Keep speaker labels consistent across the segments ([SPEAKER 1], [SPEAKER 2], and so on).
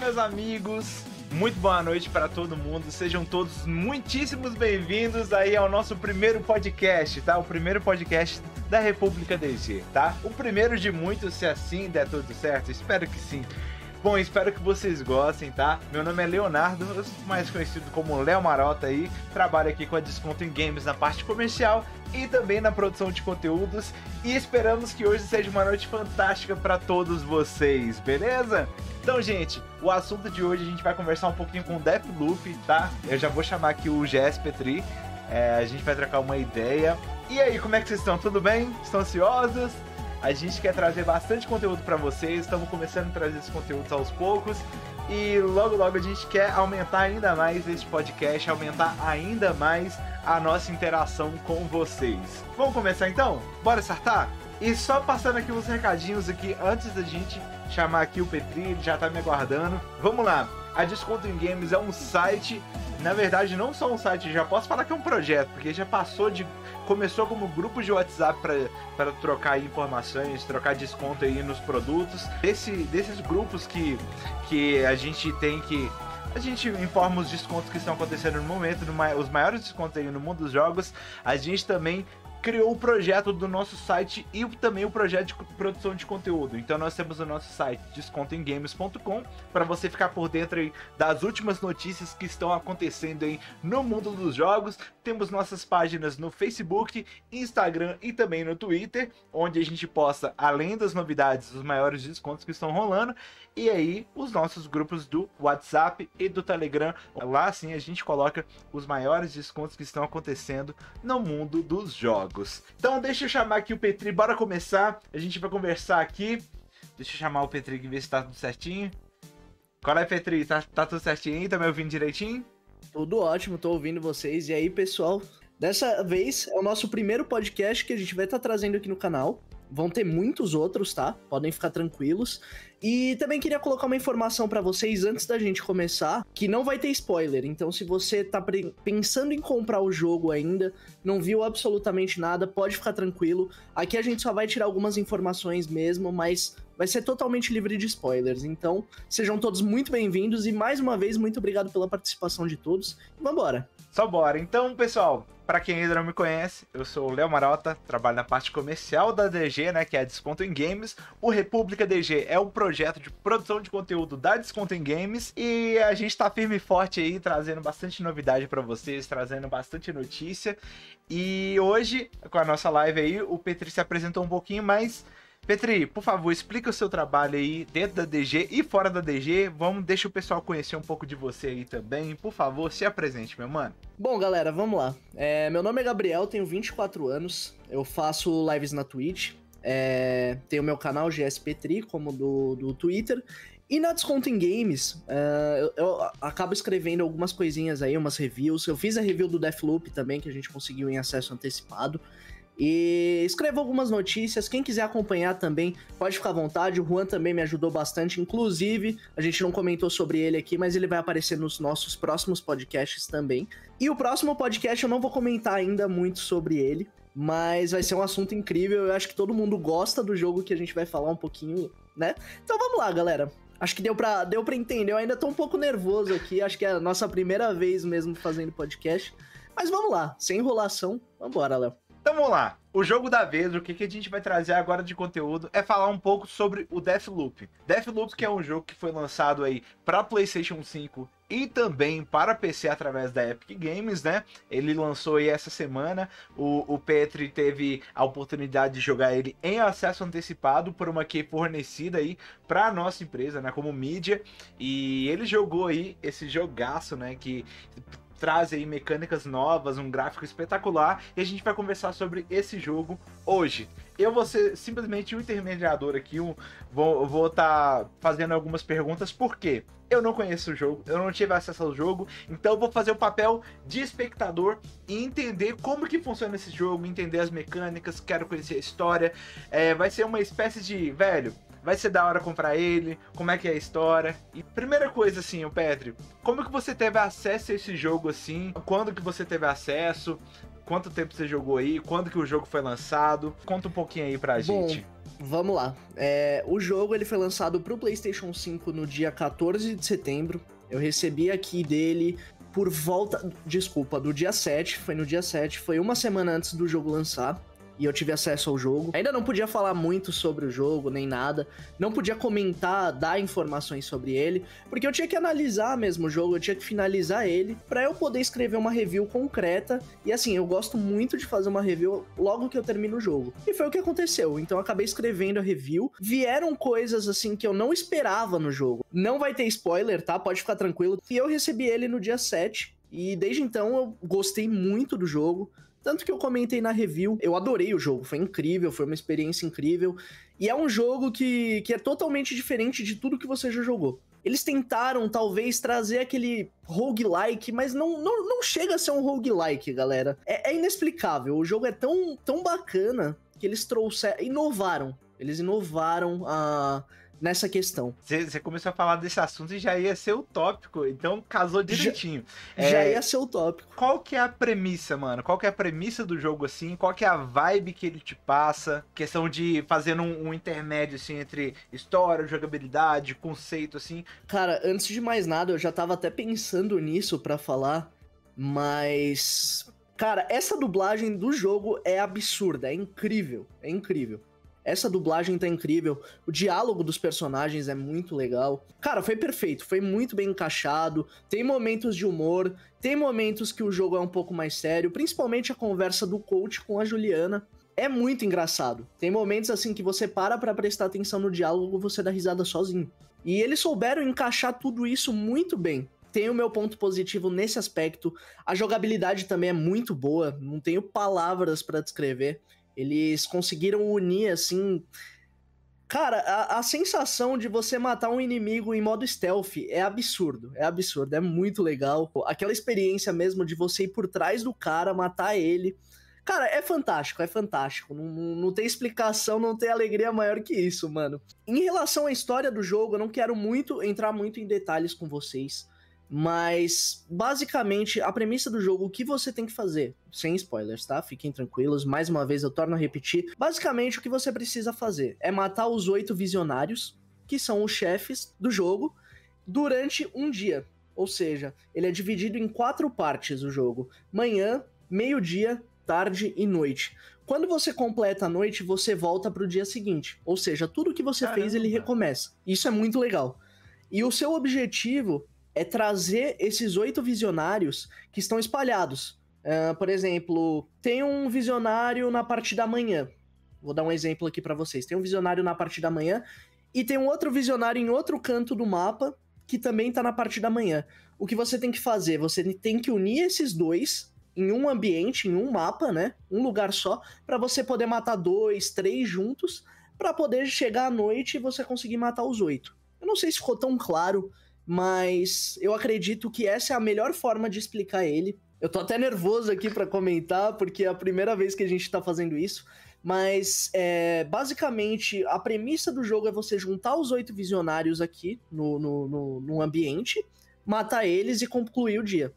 [SPEAKER 1] meus amigos. Muito boa noite para todo mundo. Sejam todos muitíssimos bem-vindos aí ao nosso primeiro podcast, tá? O primeiro podcast da República DG, tá? O primeiro de muitos, se assim der tudo certo. Espero que sim. Bom, espero que vocês gostem, tá? Meu nome é Leonardo, mais conhecido como Léo Marota aí. Trabalho aqui com a Desconto em Games na parte comercial e também na produção de conteúdos. E esperamos que hoje seja uma noite fantástica para todos vocês, beleza? Então, gente, o assunto de hoje a gente vai conversar um pouquinho com o Deathloop, tá? Eu já vou chamar aqui o GS Petri. É, a gente vai trocar uma ideia. E aí, como é que vocês estão? Tudo bem? Estão ansiosos? A gente quer trazer bastante conteúdo para vocês, estamos começando a trazer esses conteúdos aos poucos e logo logo a gente quer aumentar ainda mais este podcast, aumentar ainda mais a nossa interação com vocês. Vamos começar então? Bora startar? E só passando aqui uns recadinhos aqui antes da gente chamar aqui o Petri, ele já tá me aguardando. Vamos lá. A Desconto em Games é um site, na verdade não só um site, já posso falar que é um projeto, porque já passou de começou como grupo de WhatsApp para trocar informações, trocar desconto aí nos produtos. Desse, desses grupos que, que a gente tem que a gente informa os descontos que estão acontecendo no momento, no, os maiores descontos aí no mundo dos jogos. A gente também criou o projeto do nosso site e também o projeto de produção de conteúdo. Então nós temos o nosso site descontoemgames.com para você ficar por dentro das últimas notícias que estão acontecendo aí no mundo dos jogos. Temos nossas páginas no Facebook, Instagram e também no Twitter, onde a gente posta além das novidades, os maiores descontos que estão rolando e aí os nossos grupos do WhatsApp e do Telegram. Lá sim a gente coloca os maiores descontos que estão acontecendo no mundo dos jogos. Então deixa eu chamar aqui o Petri, bora começar. A gente vai conversar aqui. Deixa eu chamar o Petri e ver se tá tudo certinho. Qual é, Petri? Tá, tá tudo certinho aí? Tá me ouvindo direitinho?
[SPEAKER 2] Tudo ótimo, tô ouvindo vocês. E aí, pessoal? Dessa vez é o nosso primeiro podcast que a gente vai estar tá trazendo aqui no canal. Vão ter muitos outros, tá? Podem ficar tranquilos. E também queria colocar uma informação para vocês antes da gente começar, que não vai ter spoiler. Então, se você tá pensando em comprar o jogo ainda, não viu absolutamente nada, pode ficar tranquilo. Aqui a gente só vai tirar algumas informações mesmo, mas vai ser totalmente livre de spoilers. Então, sejam todos muito bem-vindos e mais uma vez muito obrigado pela participação de todos. E vambora.
[SPEAKER 1] Só bora. Então, pessoal, para quem ainda não me conhece, eu sou o Léo Marota, trabalho na parte comercial da DG, né, que é a Desconto em Games. O República DG é um projeto de produção de conteúdo da Desconto em Games e a gente tá firme e forte aí, trazendo bastante novidade para vocês, trazendo bastante notícia. E hoje, com a nossa live aí, o Petri se apresentou um pouquinho mais Petri, por favor, explica o seu trabalho aí dentro da DG e fora da DG. Vamos, deixa o pessoal conhecer um pouco de você aí também. Por favor, se apresente, meu mano.
[SPEAKER 2] Bom, galera, vamos lá. É, meu nome é Gabriel, tenho 24 anos. Eu faço lives na Twitch. É, tenho meu canal GS Petri, como do, do Twitter. E na Desconto em Games, uh, eu, eu, acabo escrevendo algumas coisinhas aí, umas reviews. Eu fiz a review do Deathloop também, que a gente conseguiu em acesso antecipado. E escreva algumas notícias. Quem quiser acompanhar também, pode ficar à vontade. O Juan também me ajudou bastante. Inclusive, a gente não comentou sobre ele aqui, mas ele vai aparecer nos nossos próximos podcasts também. E o próximo podcast eu não vou comentar ainda muito sobre ele. Mas vai ser um assunto incrível. Eu acho que todo mundo gosta do jogo que a gente vai falar um pouquinho, né? Então vamos lá, galera. Acho que deu pra, deu pra entender. Eu ainda tô um pouco nervoso aqui. Acho que é a nossa primeira vez mesmo fazendo podcast. Mas vamos lá, sem enrolação. Vambora, Léo.
[SPEAKER 1] Então vamos lá. O jogo da vez, o que, que a gente vai trazer agora de conteúdo é falar um pouco sobre o Deathloop. Deathloop que é um jogo que foi lançado aí para PlayStation 5 e também para PC através da Epic Games, né? Ele lançou aí essa semana. O, o Petri teve a oportunidade de jogar ele em acesso antecipado por uma key fornecida aí para nossa empresa, né? Como mídia. E ele jogou aí esse jogaço, né? Que traz aí mecânicas novas, um gráfico espetacular e a gente vai conversar sobre esse jogo hoje. Eu vou ser simplesmente um intermediador aqui, um, vou estar tá fazendo algumas perguntas, porque eu não conheço o jogo, eu não tive acesso ao jogo, então vou fazer o papel de espectador e entender como que funciona esse jogo, entender as mecânicas, quero conhecer a história. É, vai ser uma espécie de, velho, Vai ser da hora comprar ele? Como é que é a história? E primeira coisa assim, o Petri, como que você teve acesso a esse jogo assim? Quando que você teve acesso? quanto tempo você jogou aí, quando que o jogo foi lançado. Conta um pouquinho aí pra
[SPEAKER 2] Bom,
[SPEAKER 1] gente.
[SPEAKER 2] Vamos lá. É, o jogo ele foi lançado pro PlayStation 5 no dia 14 de setembro. Eu recebi aqui dele por volta. Desculpa, do dia 7. Foi no dia 7. Foi uma semana antes do jogo lançar e eu tive acesso ao jogo. Ainda não podia falar muito sobre o jogo, nem nada. Não podia comentar, dar informações sobre ele, porque eu tinha que analisar mesmo o jogo, eu tinha que finalizar ele para eu poder escrever uma review concreta. E assim, eu gosto muito de fazer uma review logo que eu termino o jogo. E foi o que aconteceu. Então eu acabei escrevendo a review. Vieram coisas assim que eu não esperava no jogo. Não vai ter spoiler, tá? Pode ficar tranquilo. E eu recebi ele no dia 7. E desde então eu gostei muito do jogo. Tanto que eu comentei na review, eu adorei o jogo, foi incrível, foi uma experiência incrível. E é um jogo que, que é totalmente diferente de tudo que você já jogou. Eles tentaram, talvez, trazer aquele roguelike, mas não, não, não chega a ser um roguelike, galera. É, é inexplicável. O jogo é tão, tão bacana que eles trouxeram. inovaram. Eles inovaram a. Nessa questão.
[SPEAKER 1] Você começou a falar desse assunto e já ia ser o tópico, então casou direitinho.
[SPEAKER 2] Já, é, já ia ser o tópico.
[SPEAKER 1] Qual que é a premissa, mano? Qual que é a premissa do jogo, assim? Qual que é a vibe que ele te passa? Questão de fazendo um, um intermédio, assim, entre história, jogabilidade, conceito, assim.
[SPEAKER 2] Cara, antes de mais nada, eu já tava até pensando nisso para falar, mas... Cara, essa dublagem do jogo é absurda, é incrível, é incrível. Essa dublagem tá incrível, o diálogo dos personagens é muito legal. Cara, foi perfeito, foi muito bem encaixado. Tem momentos de humor, tem momentos que o jogo é um pouco mais sério, principalmente a conversa do coach com a Juliana. É muito engraçado. Tem momentos assim que você para para prestar atenção no diálogo, você dá risada sozinho. E eles souberam encaixar tudo isso muito bem tem o meu ponto positivo nesse aspecto. A jogabilidade também é muito boa, não tenho palavras para descrever. Eles conseguiram unir, assim. Cara, a, a, sensação de você matar um inimigo em modo stealth é absurdo. É absurdo, é muito legal. Aquela experiência mesmo de você ir por trás do cara, matar ele. Cara, é fantástico, é fantástico. Não, não, não, tem explicação, não tem alegria maior que isso, mano. Em relação à história do jogo, eu não quero muito entrar muito em detalhes com vocês. Mas, basicamente, a premissa do jogo, o que você tem que fazer? Sem spoilers, tá? Fiquem tranquilos. Mais uma vez, eu torno a repetir. Basicamente, o que você precisa fazer é matar os oito visionários, que são os chefes do jogo, durante um dia. Ou seja, ele é dividido em quatro partes o jogo: manhã, meio-dia, tarde e noite. Quando você completa a noite, você volta para o dia seguinte. Ou seja, tudo que você Caramba. fez, ele recomeça. Isso é muito legal. E o seu objetivo é trazer esses oito visionários que estão espalhados. Uh, por exemplo, tem um visionário na parte da manhã. Vou dar um exemplo aqui para vocês. Tem um visionário na parte da manhã e tem um outro visionário em outro canto do mapa que também tá na parte da manhã. O que você tem que fazer? Você tem que unir esses dois em um ambiente, em um mapa, né? Um lugar só, para você poder matar dois, três juntos, para poder chegar à noite e você conseguir matar os oito. Eu não sei se ficou tão claro mas eu acredito que essa é a melhor forma de explicar ele. Eu tô até nervoso aqui para comentar, porque é a primeira vez que a gente tá fazendo isso. Mas, é, basicamente, a premissa do jogo é você juntar os oito visionários aqui no, no, no, no ambiente, matar eles e concluir o dia.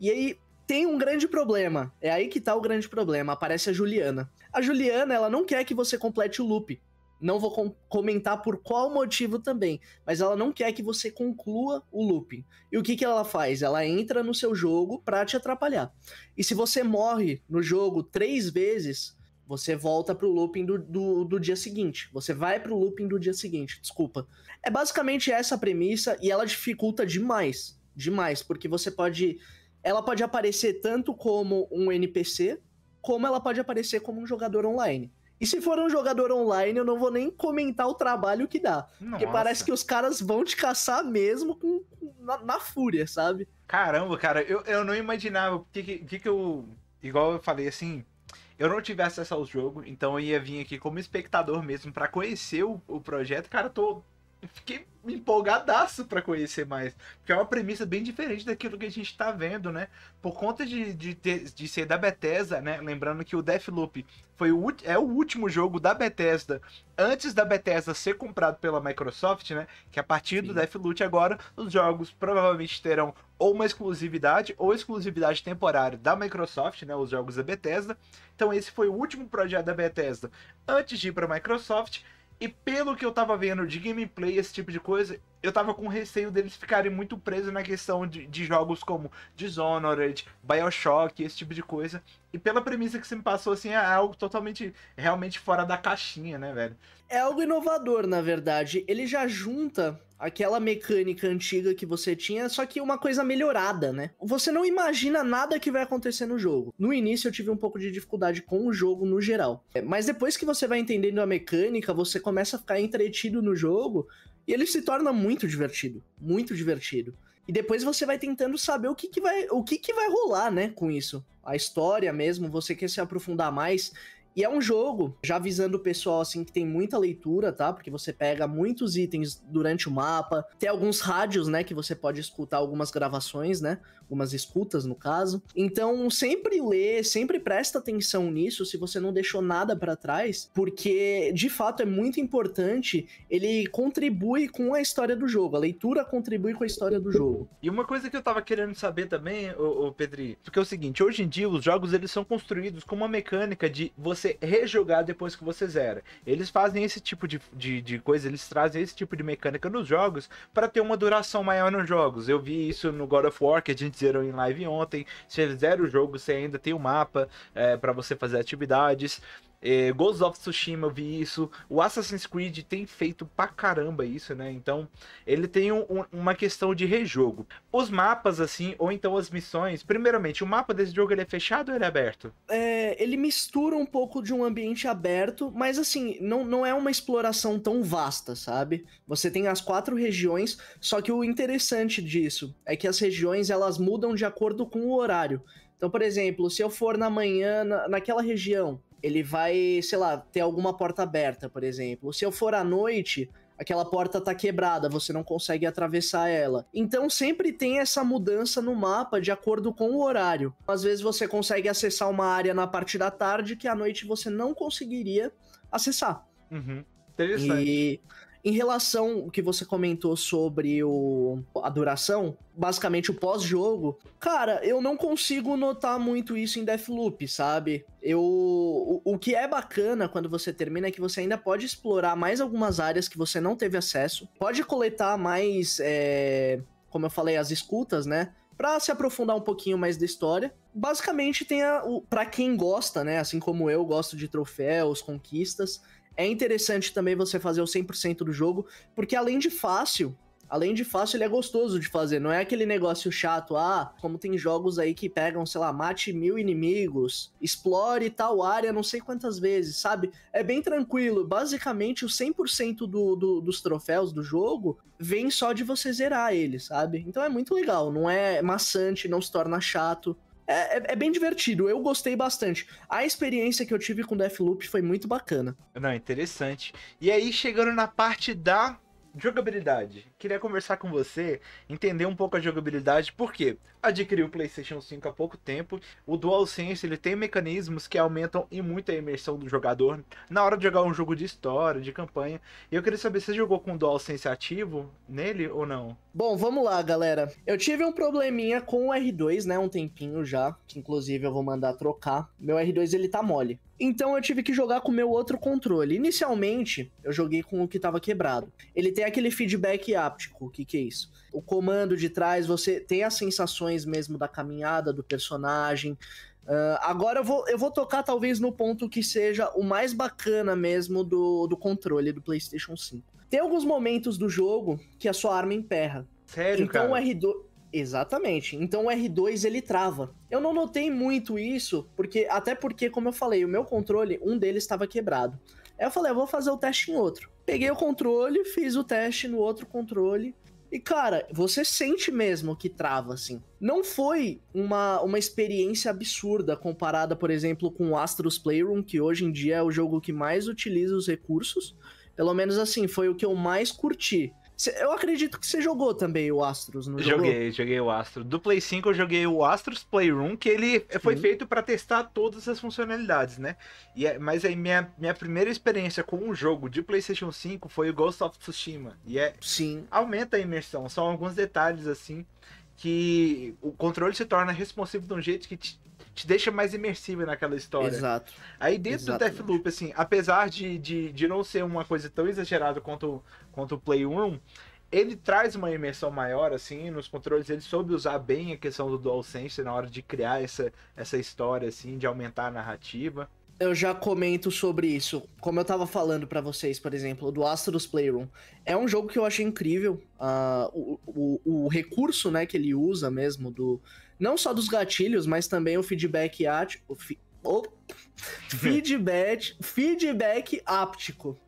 [SPEAKER 2] E aí, tem um grande problema. É aí que tá o grande problema. Aparece a Juliana. A Juliana, ela não quer que você complete o loop. Não vou com comentar por qual motivo também, mas ela não quer que você conclua o looping. E o que, que ela faz? Ela entra no seu jogo pra te atrapalhar. E se você morre no jogo três vezes, você volta pro looping do, do, do dia seguinte. Você vai pro looping do dia seguinte, desculpa. É basicamente essa a premissa e ela dificulta demais. Demais, porque você pode. Ela pode aparecer tanto como um NPC, como ela pode aparecer como um jogador online. E se for um jogador online, eu não vou nem comentar o trabalho que dá. Nossa. Porque parece que os caras vão te caçar mesmo com, na, na fúria, sabe?
[SPEAKER 1] Caramba, cara, eu, eu não imaginava o que, que, que eu. Igual eu falei assim, eu não tive acesso ao jogo, então eu ia vir aqui como espectador mesmo para conhecer o, o projeto. Cara, eu tô fiquei empolgadaço para conhecer mais. Porque é uma premissa bem diferente daquilo que a gente tá vendo, né? Por conta de, de, ter, de ser da Bethesda, né? Lembrando que o Deathloop foi o, é o último jogo da Bethesda antes da Bethesda ser comprado pela Microsoft, né? Que a partir Sim. do Deathloop agora, os jogos provavelmente terão ou uma exclusividade ou exclusividade temporária da Microsoft, né? Os jogos da Bethesda. Então esse foi o último projeto da Bethesda antes de ir para a Microsoft. E pelo que eu tava vendo de gameplay, esse tipo de coisa, eu tava com receio deles ficarem muito presos na questão de, de jogos como Dishonored, Bioshock, esse tipo de coisa. E pela premissa que você me passou, assim, é algo totalmente, realmente fora da caixinha, né, velho?
[SPEAKER 2] É algo inovador, na verdade. Ele já junta aquela mecânica antiga que você tinha, só que uma coisa melhorada, né? Você não imagina nada que vai acontecer no jogo. No início eu tive um pouco de dificuldade com o jogo no geral. É, mas depois que você vai entendendo a mecânica, você começa a ficar entretido no jogo e ele se torna muito divertido, muito divertido. E depois você vai tentando saber o que, que vai, o que, que vai rolar, né, com isso. A história mesmo, você quer se aprofundar mais. E é um jogo, já avisando o pessoal assim que tem muita leitura, tá? Porque você pega muitos itens durante o mapa, tem alguns rádios, né, que você pode escutar algumas gravações, né? Algumas escutas no caso. Então, sempre lê, sempre presta atenção nisso se você não deixou nada para trás, porque de fato é muito importante, ele contribui com a história do jogo. A leitura contribui com a história do jogo.
[SPEAKER 1] E uma coisa que eu tava querendo saber também, o Pedri, porque é o seguinte, hoje em dia os jogos eles são construídos com uma mecânica de você você rejogar depois que você zera. Eles fazem esse tipo de, de, de coisa, eles trazem esse tipo de mecânica nos jogos para ter uma duração maior nos jogos. Eu vi isso no God of War, que a gente zerou em live ontem. Se zera o jogo, você ainda tem o um mapa é, para você fazer atividades. É, Ghost of Tsushima eu vi isso. O Assassin's Creed tem feito pra caramba isso, né? Então, ele tem um, uma questão de rejogo. Os mapas, assim, ou então as missões. Primeiramente, o mapa desse jogo ele é fechado ou ele é aberto?
[SPEAKER 2] É, ele mistura um pouco de um ambiente aberto, mas assim, não, não é uma exploração tão vasta, sabe? Você tem as quatro regiões, só que o interessante disso é que as regiões elas mudam de acordo com o horário. Então, por exemplo, se eu for na manhã na, naquela região ele vai, sei lá, ter alguma porta aberta, por exemplo. Se eu for à noite, aquela porta tá quebrada, você não consegue atravessar ela. Então sempre tem essa mudança no mapa de acordo com o horário. Às vezes você consegue acessar uma área na parte da tarde que à noite você não conseguiria acessar.
[SPEAKER 1] Uhum. Interessante.
[SPEAKER 2] E em relação ao que você comentou sobre o, a duração, basicamente o pós-jogo, cara, eu não consigo notar muito isso em Deathloop, sabe? Eu, o, o que é bacana quando você termina é que você ainda pode explorar mais algumas áreas que você não teve acesso, pode coletar mais, é, como eu falei, as escutas, né? Pra se aprofundar um pouquinho mais da história. Basicamente tem a, o, pra quem gosta, né? Assim como eu gosto de troféus, conquistas, é interessante também você fazer o 100% do jogo, porque além de fácil, além de fácil, ele é gostoso de fazer. Não é aquele negócio chato, ah, como tem jogos aí que pegam, sei lá, mate mil inimigos, explore tal área não sei quantas vezes, sabe? É bem tranquilo. Basicamente, o 100% do, do, dos troféus do jogo vem só de você zerar ele, sabe? Então é muito legal. Não é maçante, não se torna chato. É, é, é, bem divertido, eu gostei bastante. A experiência que eu tive com Deathloop foi muito bacana.
[SPEAKER 1] Não, interessante. E aí, chegando na parte da jogabilidade. Queria conversar com você, entender um pouco a jogabilidade, porque adquiri o PlayStation 5 há pouco tempo. O DualSense ele tem mecanismos que aumentam e muito a imersão do jogador na hora de jogar um jogo de história, de campanha. E eu queria saber se você jogou com o DualSense ativo nele ou não.
[SPEAKER 2] Bom, vamos lá, galera. Eu tive um probleminha com o R2, né, um tempinho já, que inclusive eu vou mandar trocar. Meu R2 ele tá mole. Então eu tive que jogar com o meu outro controle. Inicialmente, eu joguei com o que estava quebrado. Ele tem aquele feedback áptico. O que, que é isso? O comando de trás, você tem as sensações mesmo da caminhada do personagem. Uh, agora eu vou, eu vou tocar talvez no ponto que seja o mais bacana mesmo do, do controle do PlayStation 5. Tem alguns momentos do jogo que a sua arma emperra.
[SPEAKER 1] Sério,
[SPEAKER 2] então,
[SPEAKER 1] cara?
[SPEAKER 2] Então o R2. Exatamente. Então o R2 ele trava. Eu não notei muito isso, porque até porque, como eu falei, o meu controle, um deles estava quebrado. Aí eu falei, eu vou fazer o teste em outro. Peguei o controle, fiz o teste no outro controle. E cara, você sente mesmo que trava assim. Não foi uma, uma experiência absurda comparada, por exemplo, com o Astros Playroom, que hoje em dia é o jogo que mais utiliza os recursos. Pelo menos assim, foi o que eu mais curti. Eu acredito que você jogou também o Astros, não
[SPEAKER 1] Joguei,
[SPEAKER 2] jogou?
[SPEAKER 1] joguei o Astros. Do Play 5 eu joguei o Astros Playroom, que ele Sim. foi feito para testar todas as funcionalidades, né? E é, mas aí minha, minha primeira experiência com um jogo de PlayStation 5 foi o Ghost of Tsushima. E é.
[SPEAKER 2] Sim.
[SPEAKER 1] Aumenta a imersão. São alguns detalhes assim que o controle se torna responsivo de um jeito que te, te deixa mais imersivo naquela história.
[SPEAKER 2] Exato.
[SPEAKER 1] Aí dentro Exatamente. do Deathloop, assim, apesar de, de, de não ser uma coisa tão exagerada quanto, quanto o Play 1, ele traz uma imersão maior, assim, nos controles. Ele soube usar bem a questão do DualSense na hora de criar essa, essa história, assim, de aumentar a narrativa.
[SPEAKER 2] Eu já comento sobre isso. Como eu tava falando para vocês, por exemplo, do Astros Playroom. É um jogo que eu achei incrível. Uh, o, o, o recurso, né, que ele usa mesmo do não só dos gatilhos, mas também o feedback áptico. O fi, oh, feedback, feedback áptico.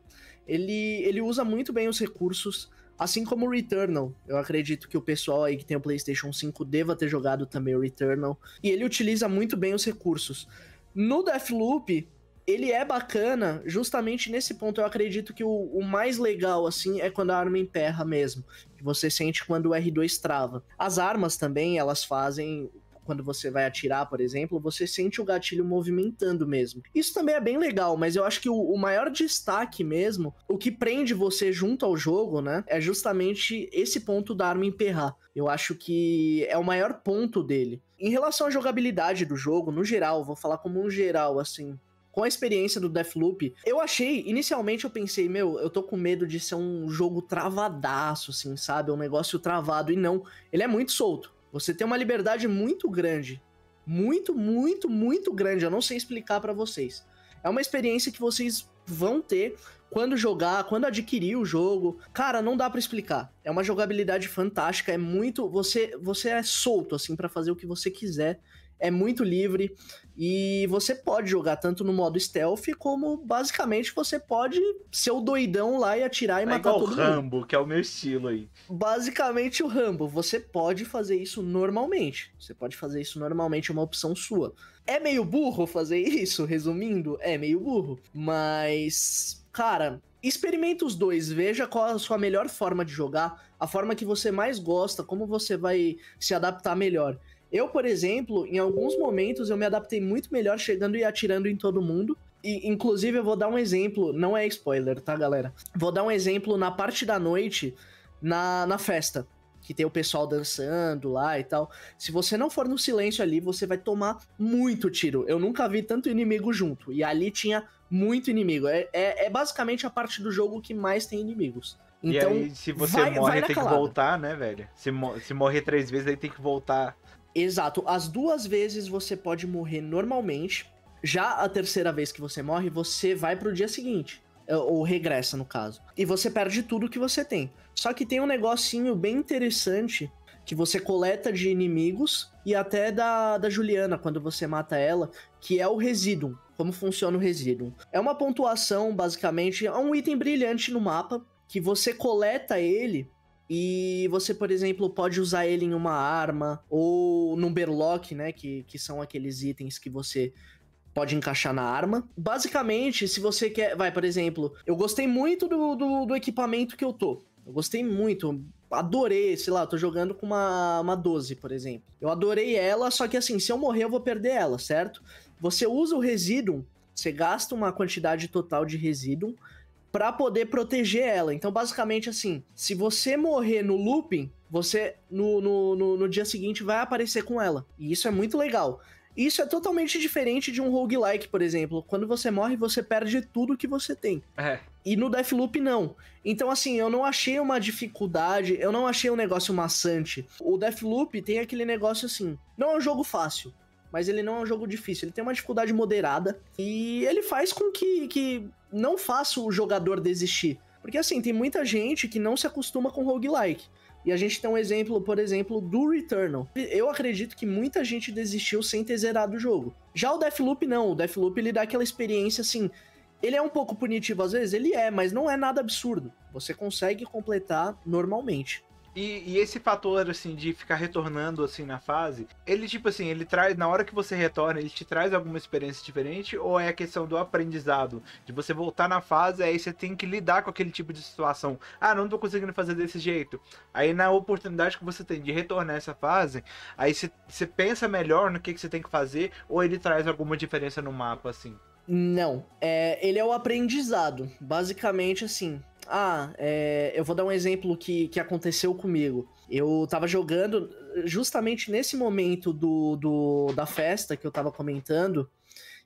[SPEAKER 2] Ele, ele usa muito bem os recursos, assim como o Returnal. Eu acredito que o pessoal aí que tem o PlayStation 5 deva ter jogado também o Returnal. E ele utiliza muito bem os recursos. No Deathloop, ele é bacana justamente nesse ponto. Eu acredito que o, o, mais legal, assim, é quando a arma emperra mesmo. Que você sente quando o R2 trava. As armas também, elas fazem. Quando você vai atirar, por exemplo, você sente o gatilho movimentando mesmo. Isso também é bem legal, mas eu acho que o, o maior destaque mesmo, o que prende você junto ao jogo, né, é justamente esse ponto da arma emperrar. Eu acho que é o maior ponto dele. Em relação à jogabilidade do jogo, no geral, vou falar como um geral, assim, com a experiência do Deathloop, eu achei, inicialmente eu pensei, meu, eu tô com medo de ser um jogo travadaço, assim, sabe? Um negócio travado. E não, ele é muito solto. Você tem uma liberdade muito grande. Muito, muito, muito grande. Eu não sei explicar para vocês. É uma experiência que vocês vão ter quando jogar, quando adquirir o jogo. Cara, não dá para explicar. É uma jogabilidade fantástica, é muito, você você é solto assim para fazer o que você quiser é muito livre e você pode jogar tanto no modo stealth como basicamente você pode ser o doidão lá e atirar e é matar todo
[SPEAKER 1] mundo. o Rambo, que é o meu estilo aí.
[SPEAKER 2] Basicamente o Rambo, você pode fazer isso normalmente. Você pode fazer isso normalmente, é uma opção sua. É meio burro fazer isso, resumindo, é meio burro, mas cara, experimenta os dois, veja qual a sua melhor forma de jogar, a forma que você mais gosta, como você vai se adaptar melhor. Eu, por exemplo, em alguns momentos eu me adaptei muito melhor chegando e atirando em todo mundo. E, inclusive, eu vou dar um exemplo, não é spoiler, tá, galera? Vou dar um exemplo na parte da noite, na, na festa, que tem o pessoal dançando lá e tal. Se você não for no silêncio ali, você vai tomar muito tiro. Eu nunca vi tanto inimigo junto. E ali tinha muito inimigo. É, é, é basicamente a parte do jogo que mais tem inimigos. Então,
[SPEAKER 1] e aí, se você vai, morre, vai tem calada. que voltar, né, velho? Se, se morrer três vezes, aí tem que voltar
[SPEAKER 2] Exato. As duas vezes você pode morrer normalmente. Já a terceira vez que você morre, você vai pro dia seguinte. É, ou regressa, no caso. E você perde tudo que você tem. Só que tem um negocinho bem interessante que você coleta de inimigos e até da, da Juliana, quando você mata ela, que é o Residuum. Como funciona o Residuum? É uma pontuação, basicamente, é um item brilhante no mapa, que você coleta ele e você, por exemplo, pode usar ele em uma arma ou num berlock, né? Que, que são aqueles itens que você pode encaixar na arma. Basicamente, se você quer. Vai, por exemplo, eu gostei muito do, do, do equipamento que eu tô. Eu gostei muito. Adorei, sei lá, tô jogando com uma, uma 12, por exemplo. Eu adorei ela, só que assim, se eu morrer, eu vou perder ela, certo? Você usa o resíduo, você gasta uma quantidade total de resíduo para poder proteger ela. Então, basicamente, assim, se você morrer no looping, você no, no, no, no, dia seguinte vai aparecer com ela. E isso é muito legal. Isso é totalmente diferente de um roguelike, por exemplo. Quando você morre, você perde tudo que você tem.
[SPEAKER 1] É.
[SPEAKER 2] E no Deathloop, não. Então, assim, eu não achei uma dificuldade, eu não achei um negócio maçante. O Deathloop tem aquele negócio assim: não é um jogo fácil mas ele não é um jogo difícil. Ele tem uma dificuldade moderada e ele faz com que, que não faça o jogador desistir. Porque assim, tem muita gente que não se acostuma com roguelike. E a gente tem um exemplo, por exemplo, do Returnal. Eu acredito que muita gente desistiu sem ter zerado o jogo. Já o Deathloop não, o Deathloop ele dá aquela experiência assim, ele é um pouco punitivo às vezes, ele é, mas não é nada absurdo. Você consegue completar normalmente.
[SPEAKER 1] E, e, esse fator, assim, de ficar retornando, assim, na fase, ele, tipo assim, ele traz, na hora que você retorna, ele te traz alguma experiência diferente? Ou é a questão do aprendizado? De você voltar na fase, aí você tem que lidar com aquele tipo de situação. Ah, não tô conseguindo fazer desse jeito. Aí, na oportunidade que você tem de retornar essa fase, aí você, você pensa melhor no que, que você tem que fazer, ou ele traz alguma diferença no mapa, assim?
[SPEAKER 2] Não, é, ele é o aprendizado. Basicamente, assim, ah, é, eu vou dar um exemplo que, que aconteceu comigo. Eu tava jogando justamente nesse momento do, do, da festa que eu tava comentando.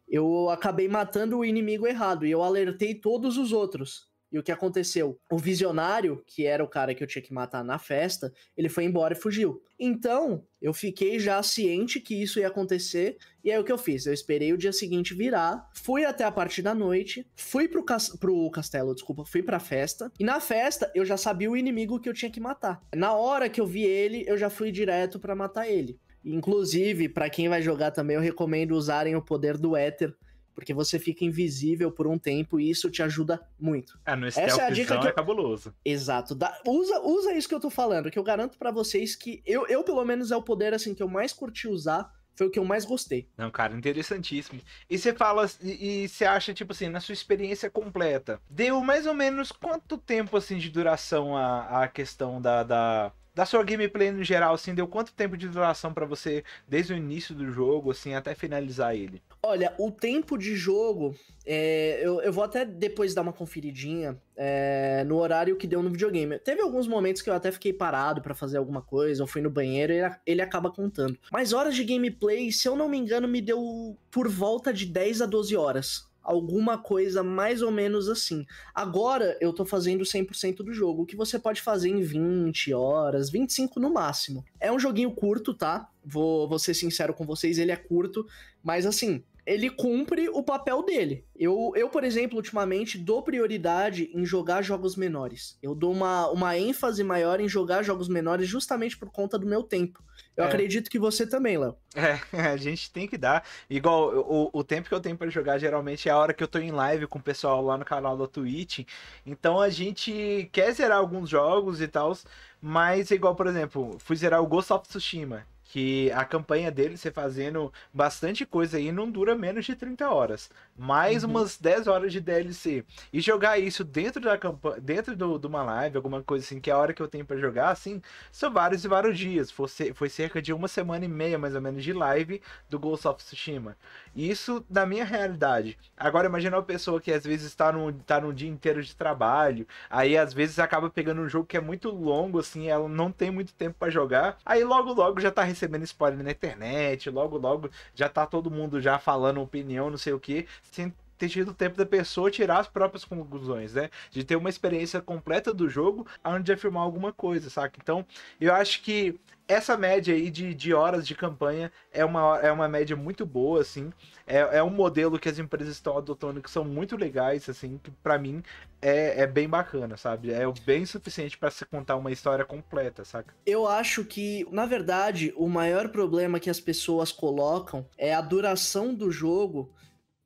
[SPEAKER 2] Eu acabei matando o inimigo errado e eu alertei todos os outros. E o que aconteceu? O visionário, que era o cara que eu tinha que matar na festa, ele foi embora e fugiu. Então, eu fiquei já ciente que isso ia acontecer. E aí o que eu fiz? Eu esperei o dia seguinte virar, fui até a parte da noite, fui pro, cas pro castelo, desculpa, fui pra festa. E na festa eu já sabia o inimigo que eu tinha que matar. Na hora que eu vi ele, eu já fui direto para matar ele. Inclusive, para quem vai jogar também, eu recomendo usarem o poder do éter porque você fica invisível por um tempo e isso te ajuda muito.
[SPEAKER 1] É, no Essa é a dica que eu... é cabuloso.
[SPEAKER 2] Exato. usa, usa isso que eu tô falando, que eu garanto para vocês que eu, eu, pelo menos, é o poder assim que eu mais curti usar. Foi o que eu mais gostei.
[SPEAKER 1] Não, cara, interessantíssimo. E você fala, e, você acha, tipo assim, na sua experiência completa, deu mais ou menos quanto tempo, assim, de duração a, a questão da, da da sua gameplay no geral, assim, deu quanto tempo de duração para você desde o início do jogo, assim, até finalizar ele?
[SPEAKER 2] Olha, o tempo de jogo, é, eu, eu vou até depois dar uma conferidinha é, no horário que deu no videogame. Teve alguns momentos que eu até fiquei parado para fazer alguma coisa, ou fui no banheiro, e ele, ele acaba contando. Mas horas de gameplay, se eu não me engano, me deu por volta de 10 a 12 horas alguma coisa mais ou menos assim. Agora eu tô fazendo 100% do jogo, o que você pode fazer em 20 horas, 25 no máximo. É um joguinho curto, tá? Vou, vou ser sincero com vocês, ele é curto, mas assim, ele cumpre o papel dele. Eu, eu, por exemplo, ultimamente dou prioridade em jogar jogos menores. Eu dou uma, uma ênfase maior em jogar jogos menores justamente por conta do meu tempo. Eu é. acredito que você também, Léo.
[SPEAKER 1] É, a gente tem que dar. Igual, o, o tempo que eu tenho para jogar geralmente é a hora que eu tô em live com o pessoal lá no canal da Twitch. Então a gente quer zerar alguns jogos e tal, mas igual, por exemplo, fui zerar o Ghost of Tsushima que a campanha dele, você fazendo bastante coisa aí, não dura menos de 30 horas. Mais uhum. umas 10 horas de DLC. E jogar isso dentro da campanha, dentro do, de uma live, alguma coisa assim, que é a hora que eu tenho para jogar, assim, são vários e vários dias. Foi, foi cerca de uma semana e meia, mais ou menos, de live do Ghost of Tsushima. Isso da minha realidade. Agora imagina uma pessoa que às vezes está num, tá num dia inteiro de trabalho, aí às vezes acaba pegando um jogo que é muito longo, assim, ela não tem muito tempo para jogar, aí logo logo já tá recebendo spoiler na internet, logo logo já tá todo mundo já falando opinião, não sei o que, sem ter tido tempo da pessoa tirar as próprias conclusões, né? De ter uma experiência completa do jogo antes de afirmar alguma coisa, saca? Então, eu acho que essa média aí de, de horas de campanha é uma, é uma média muito boa, assim. É, é um modelo que as empresas estão adotando que são muito legais, assim, que para mim é, é bem bacana, sabe? É bem suficiente para se contar uma história completa, saca?
[SPEAKER 2] Eu acho que, na verdade, o maior problema que as pessoas colocam é a duração do jogo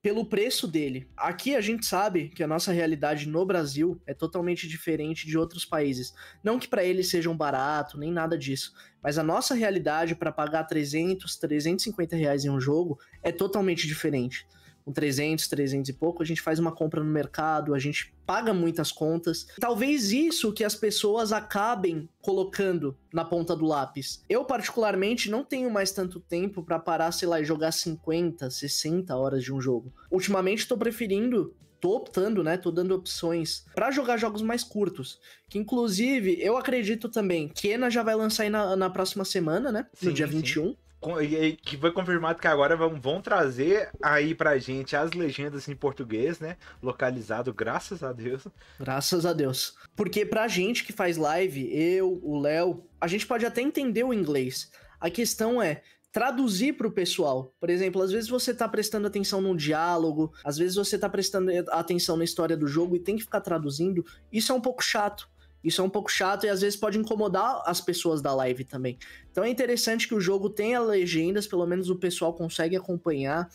[SPEAKER 2] pelo preço dele. Aqui a gente sabe que a nossa realidade no Brasil é totalmente diferente de outros países. Não que para eles sejam barato, nem nada disso, mas a nossa realidade para pagar 300, 350 reais em um jogo é totalmente diferente com 300, 300 e pouco, a gente faz uma compra no mercado, a gente paga muitas contas. Talvez isso que as pessoas acabem colocando na ponta do lápis. Eu, particularmente, não tenho mais tanto tempo para parar, sei lá, e jogar 50, 60 horas de um jogo. Ultimamente, estou preferindo tô optando, né? Tô dando opções para jogar jogos mais curtos. Que inclusive, eu acredito também, Kena já vai lançar aí na, na próxima semana, né? No sim, dia 21.
[SPEAKER 1] Que foi confirmado que agora vão, vão trazer aí pra gente as legendas em português, né? Localizado, graças a Deus.
[SPEAKER 2] Graças a Deus. Porque pra gente que faz live, eu, o Léo, a gente pode até entender o inglês. A questão é traduzir para o pessoal. Por exemplo, às vezes você está prestando atenção num diálogo, às vezes você está prestando atenção na história do jogo e tem que ficar traduzindo. Isso é um pouco chato. Isso é um pouco chato e às vezes pode incomodar as pessoas da live também. Então é interessante que o jogo tenha legendas, pelo menos o pessoal consegue acompanhar.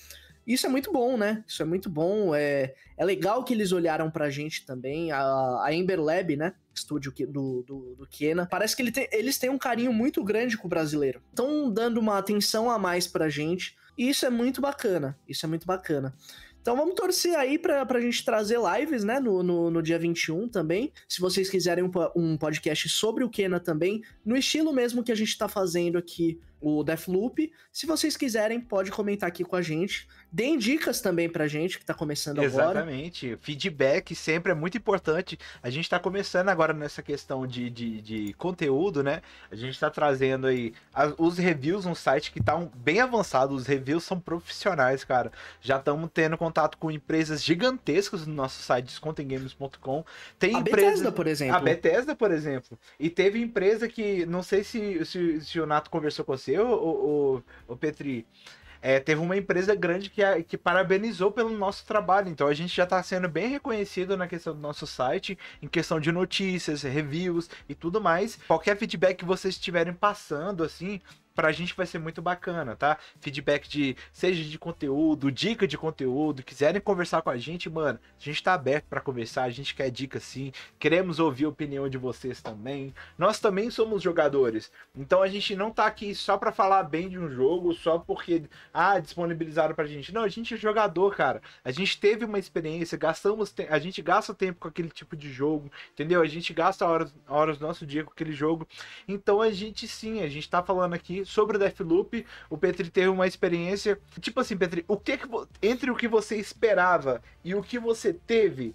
[SPEAKER 2] Isso é muito bom, né? Isso é muito bom. É, é legal que eles olharam pra gente também. A, a Ember Lab, né? Estúdio do, do, do Kena. Parece que ele tem, eles têm um carinho muito grande com o brasileiro. Estão dando uma atenção a mais pra gente. E isso é muito bacana. Isso é muito bacana. Então vamos torcer aí pra, pra gente trazer lives, né, no, no, no dia 21 também. Se vocês quiserem um, um podcast sobre o Kena também, no estilo mesmo que a gente tá fazendo aqui o Deathloop. Se vocês quiserem, pode comentar aqui com a gente. Deem dicas também pra gente que tá começando
[SPEAKER 1] Exatamente.
[SPEAKER 2] agora.
[SPEAKER 1] Exatamente. Feedback sempre é muito importante. A gente tá começando agora nessa questão de, de, de conteúdo, né? A gente tá trazendo aí as, os reviews no site que tá bem avançados. Os reviews são profissionais, cara. Já estamos tendo contato com empresas gigantescas no nosso site, descontemgames.com. Tem
[SPEAKER 2] a
[SPEAKER 1] empresa...
[SPEAKER 2] Bethesda, por exemplo.
[SPEAKER 1] A Bethesda, por exemplo. E teve empresa que, não sei se, se, se o Nato conversou com você, o, o, o Petri, é, teve uma empresa grande que, que parabenizou pelo nosso trabalho. Então a gente já está sendo bem reconhecido na questão do nosso site, em questão de notícias, reviews e tudo mais. Qualquer feedback que vocês estiverem passando, assim, pra gente vai ser muito bacana, tá? Feedback de seja de conteúdo, dica de conteúdo, quiserem conversar com a gente, mano, a gente tá aberto para conversar, a gente quer dica sim, queremos ouvir a opinião de vocês também. Nós também somos jogadores. Então a gente não tá aqui só para falar bem de um jogo, só porque ah, disponibilizaram pra gente. Não, a gente é jogador, cara. A gente teve uma experiência, gastamos, a gente gasta tempo com aquele tipo de jogo, entendeu? A gente gasta horas, horas do nosso dia com aquele jogo. Então a gente sim, a gente tá falando aqui sobre o Deathloop. O Petri teve uma experiência. Tipo assim, Petri, o que, que entre o que você esperava e o que você teve,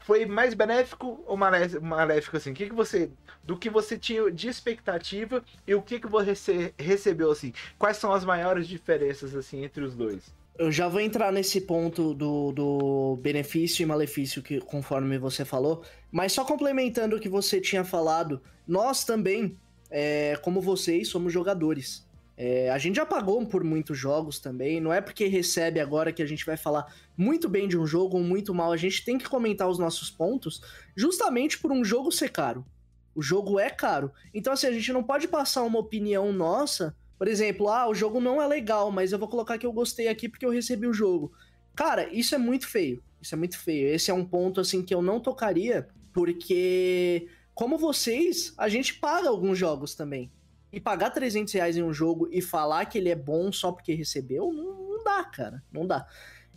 [SPEAKER 1] foi mais benéfico ou maléfico assim? O que, que você. Do que você tinha de expectativa e o que, que você recebeu assim? Quais são as maiores diferenças assim entre os dois?
[SPEAKER 2] Eu já vou entrar nesse ponto do, do benefício e malefício que conforme você falou, mas só complementando o que você tinha falado, nós também é, como vocês, somos jogadores. É, a gente já pagou por muitos jogos também, não é porque recebe agora que a gente vai falar muito bem de um jogo ou muito mal, a gente tem que comentar os nossos pontos justamente por um jogo ser caro. O jogo é caro. Então, assim, a gente não pode passar uma opinião nossa, por exemplo, ah, o jogo não é legal, mas eu vou colocar que eu gostei aqui porque eu recebi o jogo. Cara, isso é muito feio. Isso é muito feio. Esse é um ponto, assim, que eu não tocaria, porque como vocês, a gente paga alguns jogos também. E pagar 300 reais em um jogo e falar que ele é bom só porque recebeu, não, não dá, cara. Não dá.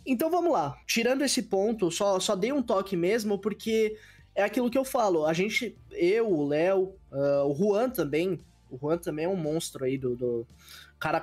[SPEAKER 2] Então vamos lá. Tirando esse ponto, só, só dei um toque mesmo, porque é aquilo que eu falo. A gente, eu, o Léo, uh, o Juan também. O Juan também é um monstro aí do. do cara,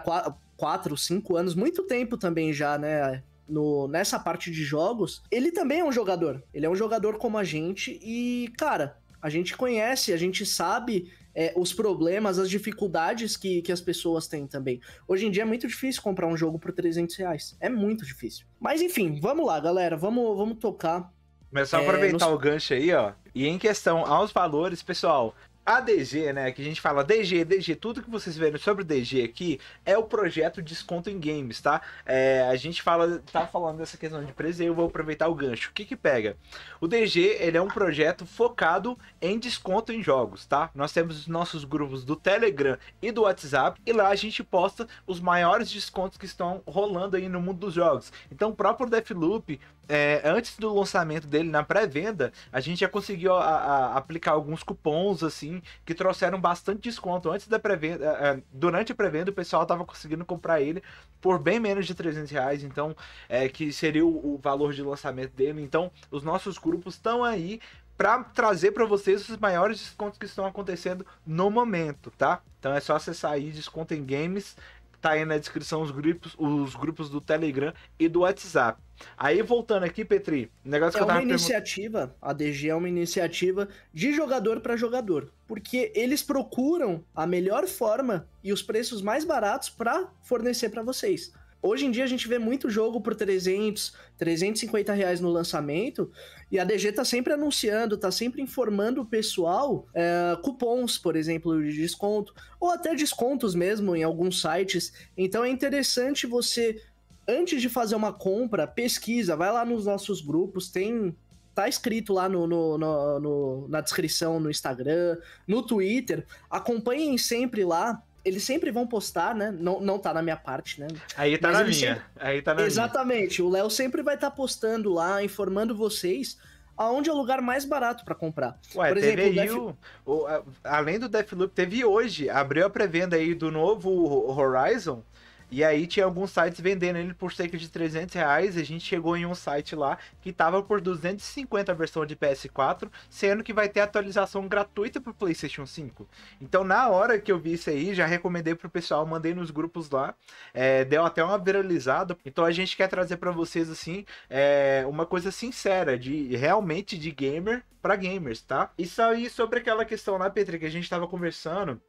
[SPEAKER 2] 4, 5 anos, muito tempo também já, né? No, nessa parte de jogos, ele também é um jogador. Ele é um jogador como a gente e, cara, a gente conhece, a gente sabe é, os problemas, as dificuldades que, que as pessoas têm também. Hoje em dia é muito difícil comprar um jogo por 300 reais. É muito difícil. Mas enfim, vamos lá, galera. Vamos, vamos tocar.
[SPEAKER 1] Mas só aproveitar é, nos... o gancho aí, ó. E em questão aos valores, pessoal, a DG, né, que a gente fala DG, DG, tudo que vocês verem sobre DG aqui é o projeto Desconto em Games, tá? É, a gente fala, tá falando dessa questão de preço eu vou aproveitar o gancho. O que que pega? O DG, ele é um projeto focado em desconto em jogos, tá? Nós temos os nossos grupos do Telegram e do WhatsApp e lá a gente posta os maiores descontos que estão rolando aí no mundo dos jogos. Então o próprio Deathloop, é, antes do lançamento dele na pré-venda, a gente já conseguiu a, a, aplicar alguns cupons assim que trouxeram bastante desconto antes da pré-venda. É, é durante a pré-venda, o pessoal estava conseguindo comprar ele por bem menos de 300 reais, então é, que seria o, o valor de lançamento dele. Então, os nossos grupos estão aí para trazer para vocês os maiores descontos que estão acontecendo no momento, tá? Então é só acessar aí desconto em games Tá aí na descrição os grupos, os grupos do Telegram e do WhatsApp. Aí voltando aqui, Petri, negócio
[SPEAKER 2] é
[SPEAKER 1] que eu tava
[SPEAKER 2] uma iniciativa, a DG é uma iniciativa de jogador para jogador, porque eles procuram a melhor forma e os preços mais baratos para fornecer para vocês. Hoje em dia a gente vê muito jogo por 300, 350 reais no lançamento e a DG tá sempre anunciando, tá sempre informando o pessoal é, cupons, por exemplo, de desconto, ou até descontos mesmo em alguns sites. Então é interessante você, antes de fazer uma compra, pesquisa, vai lá nos nossos grupos, tem tá escrito lá no, no, no, no, na descrição no Instagram, no Twitter. Acompanhem sempre lá eles sempre vão postar, né? Não, não tá na minha parte, né?
[SPEAKER 1] Aí tá Mas na minha. Sempre... Aí tá na
[SPEAKER 2] Exatamente.
[SPEAKER 1] Minha.
[SPEAKER 2] O Léo sempre vai estar tá postando lá, informando vocês aonde é o lugar mais barato para comprar.
[SPEAKER 1] Ué, Por exemplo, teve aí o, o, além do Deathloop, teve hoje, abriu a pré-venda aí do novo Horizon. E aí tinha alguns sites vendendo ele por cerca de 300 reais. A gente chegou em um site lá que tava por 250 a versão de PS4, sendo que vai ter atualização gratuita pro PlayStation 5. Então na hora que eu vi isso aí, já recomendei pro pessoal, mandei nos grupos lá. É, deu até uma viralizada. Então a gente quer trazer para vocês assim é, uma coisa sincera, de realmente de gamer para gamers, tá? Isso aí sobre aquela questão lá, Petri, que a gente tava conversando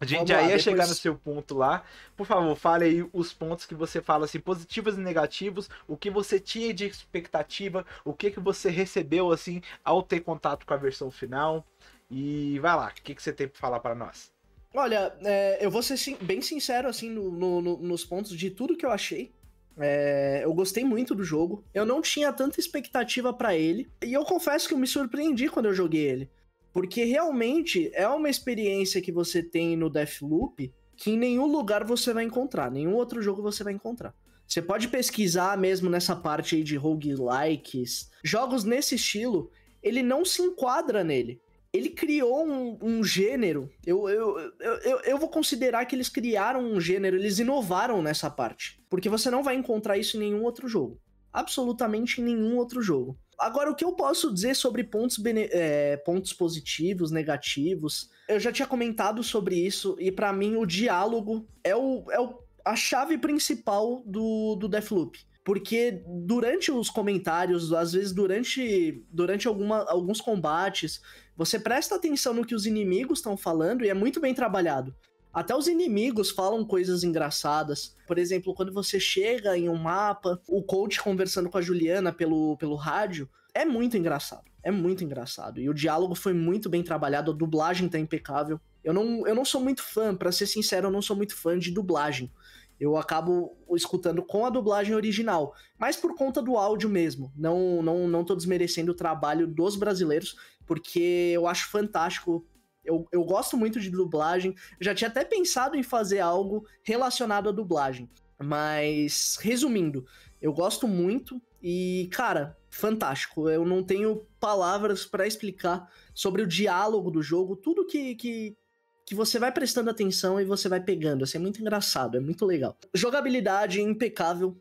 [SPEAKER 1] a gente Vamos já lá, ia depois... chegar no seu ponto lá. Por favor, fale aí os pontos que você fala, assim, positivos e negativos, o que você tinha de expectativa, o que, que você recebeu, assim, ao ter contato com a versão final. E vai lá, o que, que você tem para falar para nós?
[SPEAKER 2] Olha, é, eu vou ser bem sincero, assim, no, no, no, nos pontos de tudo que eu achei. É, eu gostei muito do jogo. Eu não tinha tanta expectativa para ele. E eu confesso que eu me surpreendi quando eu joguei ele. Porque realmente é uma experiência que você tem no Deathloop que em nenhum lugar você vai encontrar, nenhum outro jogo você vai encontrar. Você pode pesquisar mesmo nessa parte aí de roguelikes, jogos nesse estilo, ele não se enquadra nele. Ele criou um, um gênero. Eu, eu, eu, eu, vou considerar que eles criaram um gênero, eles inovaram nessa parte. Porque você não vai encontrar isso em nenhum outro jogo. Absolutamente em nenhum outro jogo. Agora, o que eu posso dizer sobre pontos, é, pontos positivos, negativos? Eu já tinha comentado sobre isso, e para mim o diálogo é, o, é o, a chave principal do, do Deathloop. Porque durante os comentários, às vezes durante, durante alguma, alguns combates, você presta atenção no que os inimigos estão falando e é muito bem trabalhado. Até os inimigos falam coisas engraçadas. Por exemplo, quando você chega em um mapa, o coach conversando com a Juliana pelo, pelo rádio, é muito engraçado. É muito engraçado. E o diálogo foi muito bem trabalhado, a dublagem tá impecável. Eu não, eu não sou muito fã, para ser sincero, eu não sou muito fã de dublagem. Eu acabo escutando com a dublagem original, mas por conta do áudio mesmo. Não, não, não tô desmerecendo o trabalho dos brasileiros, porque eu acho fantástico eu, eu gosto muito de dublagem. já tinha até pensado em fazer algo relacionado à dublagem. Mas, resumindo, eu gosto muito e, cara, fantástico. Eu não tenho palavras para explicar sobre o diálogo do jogo, tudo que, que, que você vai prestando atenção e você vai pegando. Assim, é muito engraçado, é muito legal. Jogabilidade impecável.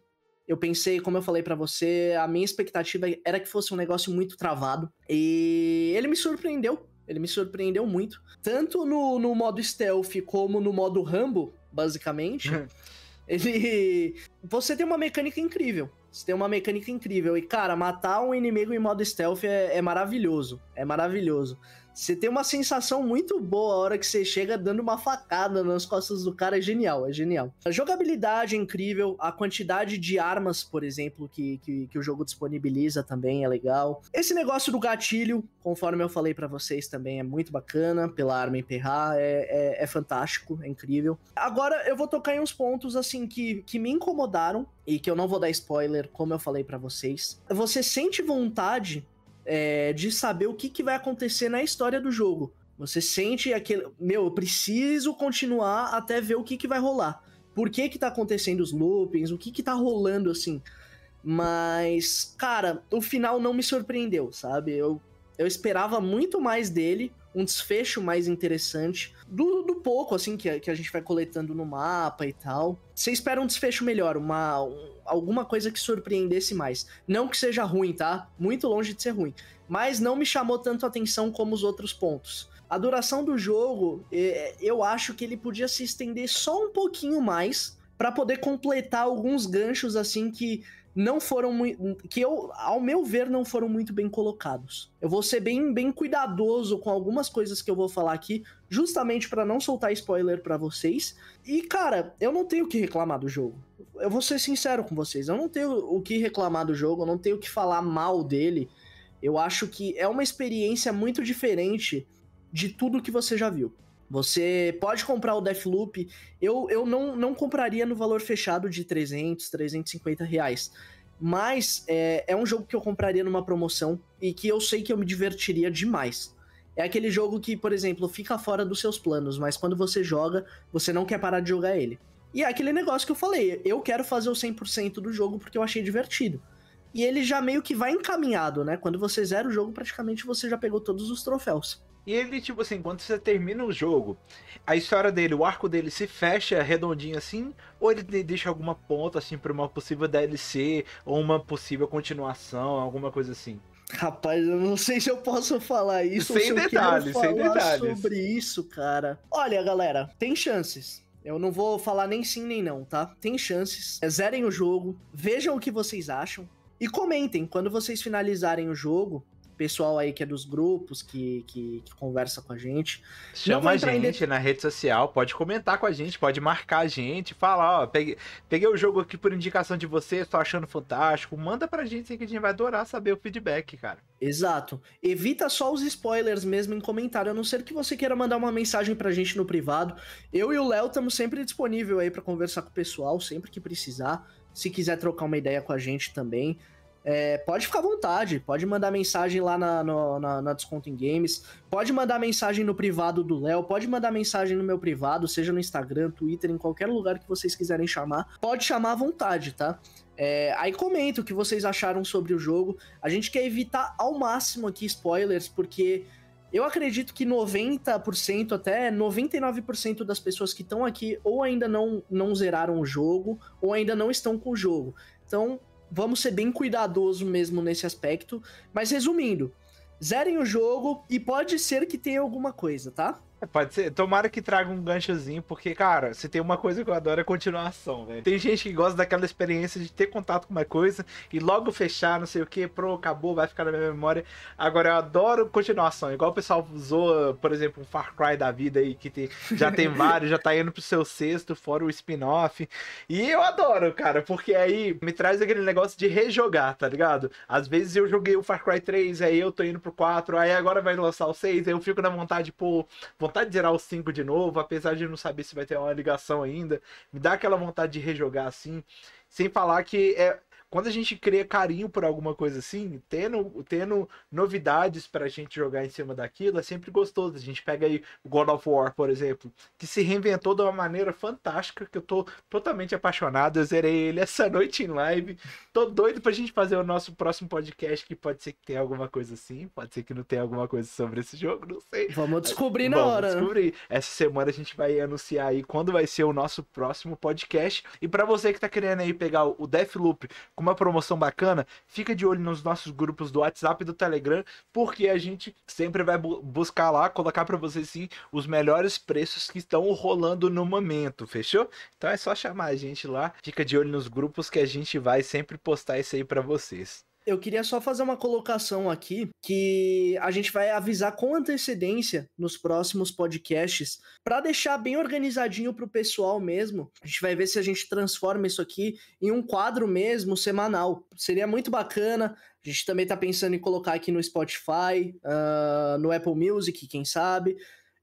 [SPEAKER 2] Eu pensei, como eu falei para você, a minha expectativa era que fosse um negócio muito travado. E ele me surpreendeu. Ele me surpreendeu muito. Tanto no, no modo stealth como no modo Rambo, basicamente. ele. Você tem uma mecânica incrível. Você tem uma mecânica incrível. E, cara, matar um inimigo em modo stealth é, é maravilhoso. É maravilhoso. Você tem uma sensação muito boa a hora que você chega dando uma facada nas costas do cara, é genial, é genial. A jogabilidade é incrível, a quantidade de armas, por exemplo, que, que, que o jogo disponibiliza também é legal. Esse negócio do gatilho, conforme eu falei para vocês, também é muito bacana, pela arma emperrar, é, é, é fantástico, é incrível. Agora eu vou tocar em uns pontos, assim, que, que me incomodaram, e que eu não vou dar spoiler, como eu falei para vocês. Você sente vontade é, de saber o que, que vai acontecer na história do jogo. Você sente aquele. Meu, eu preciso continuar até ver o que, que vai rolar. Por que que tá acontecendo os loopings? O que que tá rolando assim? Mas, cara, o final não me surpreendeu, sabe? Eu, eu esperava muito mais dele um desfecho mais interessante do, do pouco, assim, que a, que a gente vai coletando no mapa e tal. Você espera um desfecho melhor, uma, um, alguma coisa que surpreendesse mais. Não que seja ruim, tá? Muito longe de ser ruim. Mas não me chamou tanto atenção como os outros pontos. A duração do jogo, é, eu acho que ele podia se estender só um pouquinho mais para poder completar alguns ganchos assim que não foram muito. que eu, ao meu ver, não foram muito bem colocados. Eu vou ser bem, bem cuidadoso com algumas coisas que eu vou falar aqui, justamente para não soltar spoiler para vocês. E, cara, eu não tenho o que reclamar do jogo. Eu vou ser sincero com vocês, eu não tenho o que reclamar do jogo, eu não tenho o que falar mal dele. Eu acho que é uma experiência muito diferente de tudo que você já viu. Você pode comprar o Deathloop. Eu, eu não, não compraria no valor fechado de 300, 350 reais. Mas é, é um jogo que eu compraria numa promoção e que eu sei que eu me divertiria demais. É aquele jogo que, por exemplo, fica fora dos seus planos, mas quando você joga, você não quer parar de jogar ele. E é aquele negócio que eu falei, eu quero fazer o 100% do jogo porque eu achei divertido. E ele já meio que vai encaminhado, né? Quando você zera o jogo, praticamente você já pegou todos os troféus.
[SPEAKER 1] E ele, tipo assim, quando você termina o jogo, a história dele, o arco dele se fecha redondinho assim, ou ele deixa alguma ponta assim para uma possível DLC ou uma possível continuação, alguma coisa assim?
[SPEAKER 2] Rapaz, eu não sei se eu posso falar isso
[SPEAKER 1] sem
[SPEAKER 2] ou se
[SPEAKER 1] detalhes,
[SPEAKER 2] eu quero falar
[SPEAKER 1] sem detalhes.
[SPEAKER 2] sobre isso, cara. Olha, galera, tem chances. Eu não vou falar nem sim nem não, tá? Tem chances. Zerem o jogo, vejam o que vocês acham e comentem quando vocês finalizarem o jogo pessoal aí que é dos grupos, que, que, que conversa com a gente.
[SPEAKER 1] Chama a gente na rede social, pode comentar com a gente, pode marcar a gente, falar, ó, peguei, peguei o jogo aqui por indicação de você, estou achando fantástico. Manda pra gente que a gente vai adorar saber o feedback, cara.
[SPEAKER 2] Exato. Evita só os spoilers mesmo em comentário, a não ser que você queira mandar uma mensagem pra gente no privado. Eu e o Léo estamos sempre disponível aí para conversar com o pessoal, sempre que precisar. Se quiser trocar uma ideia com a gente também. É, pode ficar à vontade, pode mandar mensagem lá na, no, na, na Desconto em Games, pode mandar mensagem no privado do Léo, pode mandar mensagem no meu privado, seja no Instagram, Twitter, em qualquer lugar que vocês quiserem chamar, pode chamar à vontade, tá? É, aí comenta o que vocês acharam sobre o jogo. A gente quer evitar ao máximo aqui spoilers, porque eu acredito que 90%, até 99% das pessoas que estão aqui ou ainda não, não zeraram o jogo, ou ainda não estão com o jogo. Então, vamos ser bem cuidadoso mesmo nesse aspecto. Mas resumindo, zerem o jogo e pode ser que tenha alguma coisa, tá?
[SPEAKER 1] É, pode ser. Tomara que traga um ganchozinho, porque, cara, se tem uma coisa que eu adoro é continuação, velho. Tem gente que gosta daquela experiência de ter contato com uma coisa e logo fechar, não sei o que, pro, acabou, vai ficar na minha memória. Agora, eu adoro continuação. Igual o pessoal usou, por exemplo, um Far Cry da vida aí, que tem, já tem vários, já tá indo pro seu sexto, fora o spin-off. E eu adoro, cara, porque aí me traz aquele negócio de rejogar, tá ligado? Às vezes eu joguei o Far Cry 3, aí eu tô indo pro 4, aí agora vai lançar o 6, aí eu fico na vontade, pô, vontade de zerar o 5 de novo, apesar de não saber se vai ter uma ligação ainda. Me dá aquela vontade de rejogar assim. Sem falar que é, quando a gente cria carinho por alguma coisa assim, tendo, tendo novidades pra gente jogar em cima daquilo, é sempre gostoso. A gente pega aí o God of War, por exemplo, que se reinventou de uma maneira fantástica, que eu tô totalmente apaixonado. Eu zerei ele essa noite em live. Tô doido pra gente fazer o nosso próximo podcast, que pode ser que tenha alguma coisa assim, pode ser que não tenha alguma coisa sobre esse jogo, não sei.
[SPEAKER 2] Vamos descobrir na
[SPEAKER 1] Vamos
[SPEAKER 2] hora. né?
[SPEAKER 1] descobrir. Essa semana a gente vai anunciar aí quando vai ser o nosso próximo podcast. E pra você que tá querendo aí pegar o Deathloop com uma promoção bacana, fica de olho nos nossos grupos do WhatsApp e do Telegram, porque a gente sempre vai bu buscar lá, colocar para vocês sim os melhores preços que estão rolando no momento, fechou? Então é só chamar a gente lá, fica de olho nos grupos que a gente vai sempre postar isso aí para vocês.
[SPEAKER 2] Eu queria só fazer uma colocação aqui que a gente vai avisar com antecedência nos próximos podcasts para deixar bem organizadinho pro pessoal mesmo. A gente vai ver se a gente transforma isso aqui em um quadro mesmo semanal. Seria muito bacana. A gente também tá pensando em colocar aqui no Spotify, uh, no Apple Music, quem sabe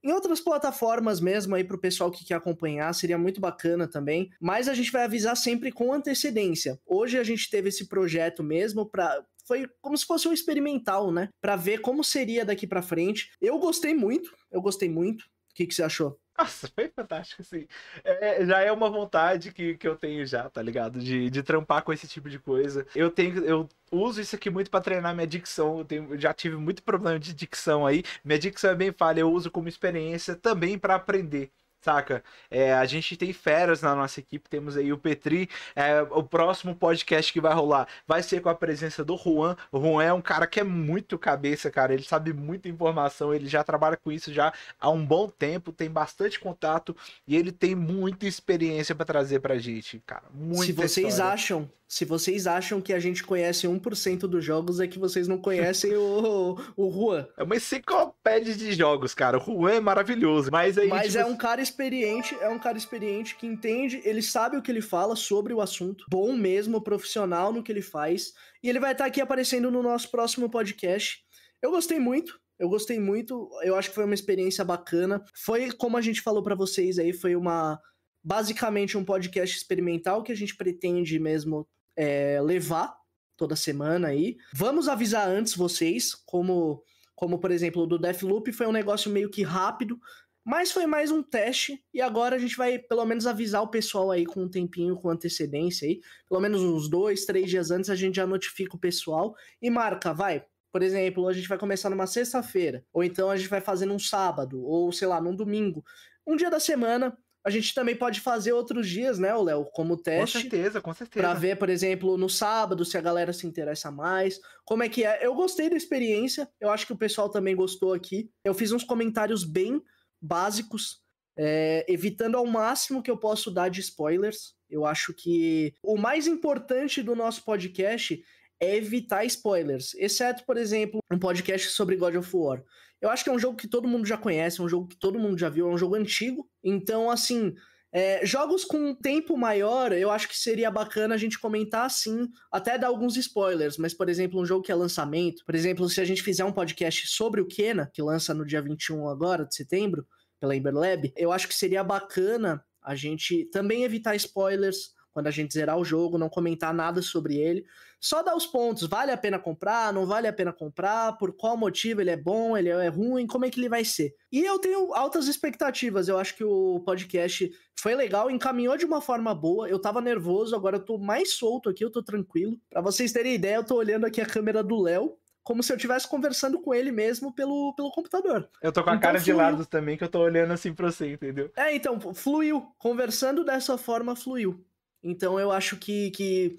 [SPEAKER 2] em outras plataformas mesmo aí pro pessoal que quer acompanhar, seria muito bacana também, mas a gente vai avisar sempre com antecedência. Hoje a gente teve esse projeto mesmo para foi como se fosse um experimental, né? Para ver como seria daqui para frente. Eu gostei muito, eu gostei muito. O que, que você achou?
[SPEAKER 1] Nossa, foi fantástico, assim. É, já é uma vontade que, que eu tenho já, tá ligado? De, de trampar com esse tipo de coisa. Eu tenho. Eu uso isso aqui muito para treinar minha dicção. Eu tenho, já tive muito problema de dicção aí. Minha dicção é bem falha, eu uso como experiência também para aprender saca? É, a gente tem feras na nossa equipe, temos aí o Petri, é, o próximo podcast que vai rolar vai ser com a presença do Juan. O Juan é um cara que é muito cabeça, cara, ele sabe muita informação, ele já trabalha com isso já há um bom tempo, tem bastante contato e ele tem muita experiência para trazer pra gente, cara. Muita
[SPEAKER 2] Se vocês
[SPEAKER 1] história.
[SPEAKER 2] acham se vocês acham que a gente conhece 1% dos jogos, é que vocês não conhecem o, o Juan.
[SPEAKER 1] É uma enciclopédia de jogos, cara. O Juan é maravilhoso. Mas aí.
[SPEAKER 2] Mas
[SPEAKER 1] tipo,
[SPEAKER 2] é um cara experiente, é um cara experiente que entende, ele sabe o que ele fala sobre o assunto. Bom mesmo, profissional no que ele faz. E ele vai estar aqui aparecendo no nosso próximo podcast. Eu gostei muito. Eu gostei muito. Eu acho que foi uma experiência bacana. Foi, como a gente falou para vocês aí, foi uma. Basicamente um podcast experimental que a gente pretende mesmo é, levar toda semana aí. Vamos avisar antes vocês como como por exemplo o do Deathloop foi um negócio meio que rápido, mas foi mais um teste e agora a gente vai pelo menos avisar o pessoal aí com um tempinho, com antecedência aí, pelo menos uns dois, três dias antes a gente já notifica o pessoal e marca, vai. Por exemplo, a gente vai começar numa sexta-feira, ou então a gente vai fazer num sábado, ou sei lá, num domingo. Um dia da semana, a gente também pode fazer outros dias, né, Léo, como teste.
[SPEAKER 1] Com certeza, com certeza.
[SPEAKER 2] Pra ver, por exemplo, no sábado, se a galera se interessa mais. Como é que é? Eu gostei da experiência, eu acho que o pessoal também gostou aqui. Eu fiz uns comentários bem básicos, é, evitando ao máximo que eu posso dar de spoilers. Eu acho que o mais importante do nosso podcast é evitar spoilers, exceto, por exemplo, um podcast sobre God of War. Eu acho que é um jogo que todo mundo já conhece, é um jogo que todo mundo já viu, é um jogo antigo. Então, assim, é, jogos com tempo maior, eu acho que seria bacana a gente comentar assim, até dar alguns spoilers, mas, por exemplo, um jogo que é lançamento, por exemplo, se a gente fizer um podcast sobre o Kena, que lança no dia 21 agora de setembro, pela Ember Lab, eu acho que seria bacana a gente também evitar spoilers, quando a gente zerar o jogo, não comentar nada sobre ele. Só dar os pontos, vale a pena comprar, não vale a pena comprar, por qual motivo ele é bom, ele é ruim, como é que ele vai ser. E eu tenho altas expectativas, eu acho que o podcast foi legal, encaminhou de uma forma boa, eu tava nervoso, agora eu tô mais solto aqui, eu tô tranquilo. Para vocês terem ideia, eu tô olhando aqui a câmera do Léo, como se eu estivesse conversando com ele mesmo pelo, pelo computador.
[SPEAKER 1] Eu tô com a então, cara fluiu. de lado também, que eu tô olhando assim pra você, entendeu?
[SPEAKER 2] É, então, fluiu. Conversando dessa forma, fluiu. Então eu acho que, que,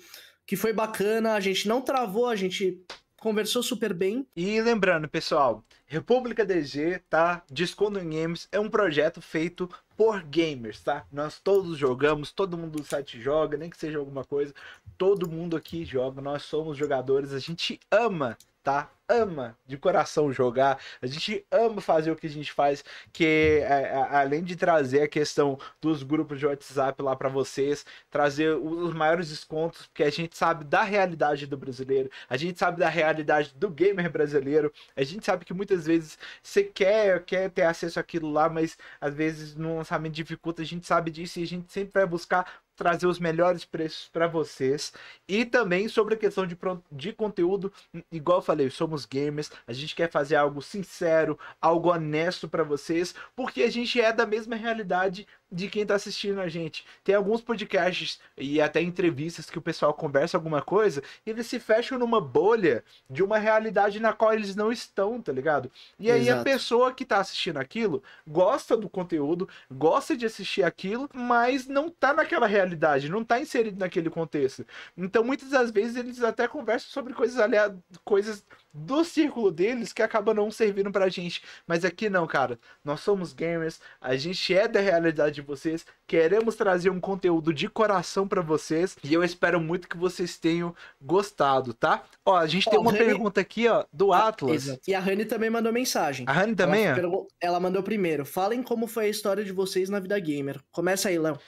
[SPEAKER 2] que foi bacana, a gente não travou, a gente conversou super bem.
[SPEAKER 1] E lembrando, pessoal, República DG, tá? Discondo Games é um projeto feito por gamers, tá? Nós todos jogamos, todo mundo do site joga, nem que seja alguma coisa, todo mundo aqui joga, nós somos jogadores, a gente ama tá? Ama de coração jogar, a gente ama fazer o que a gente faz, que é, é, além de trazer a questão dos grupos de WhatsApp lá para vocês, trazer os maiores descontos, porque a gente sabe da realidade do brasileiro, a gente sabe da realidade do gamer brasileiro, a gente sabe que muitas vezes você quer, quer ter acesso àquilo lá, mas às vezes no lançamento dificulta, a gente sabe disso e a gente sempre vai buscar trazer os melhores preços para vocês. E também sobre a questão de, de conteúdo, igual eu falei, somos gamers, a gente quer fazer algo sincero, algo honesto para vocês, porque a gente é da mesma realidade de quem tá assistindo a gente. Tem alguns podcasts e até entrevistas que o pessoal conversa alguma coisa e eles se fecham numa bolha de uma realidade na qual eles não estão, tá ligado? E aí Exato. a pessoa que tá assistindo aquilo gosta do conteúdo, gosta de assistir aquilo, mas não tá naquela realidade, não tá inserido naquele contexto. Então muitas das vezes eles até conversam sobre coisas aliadas, coisas do círculo deles que acaba não servindo pra gente. Mas aqui não, cara. Nós somos gamers, a gente é da realidade de vocês, queremos trazer um conteúdo de coração para vocês e eu espero muito que vocês tenham gostado, tá? Ó, a gente tem uma Rani... pergunta aqui, ó, do ah, Atlas.
[SPEAKER 2] E a Rani também mandou mensagem.
[SPEAKER 1] A Rani também,
[SPEAKER 2] ela, pergu... ela mandou primeiro. Falem como foi a história de vocês na vida gamer. Começa aí, Léo.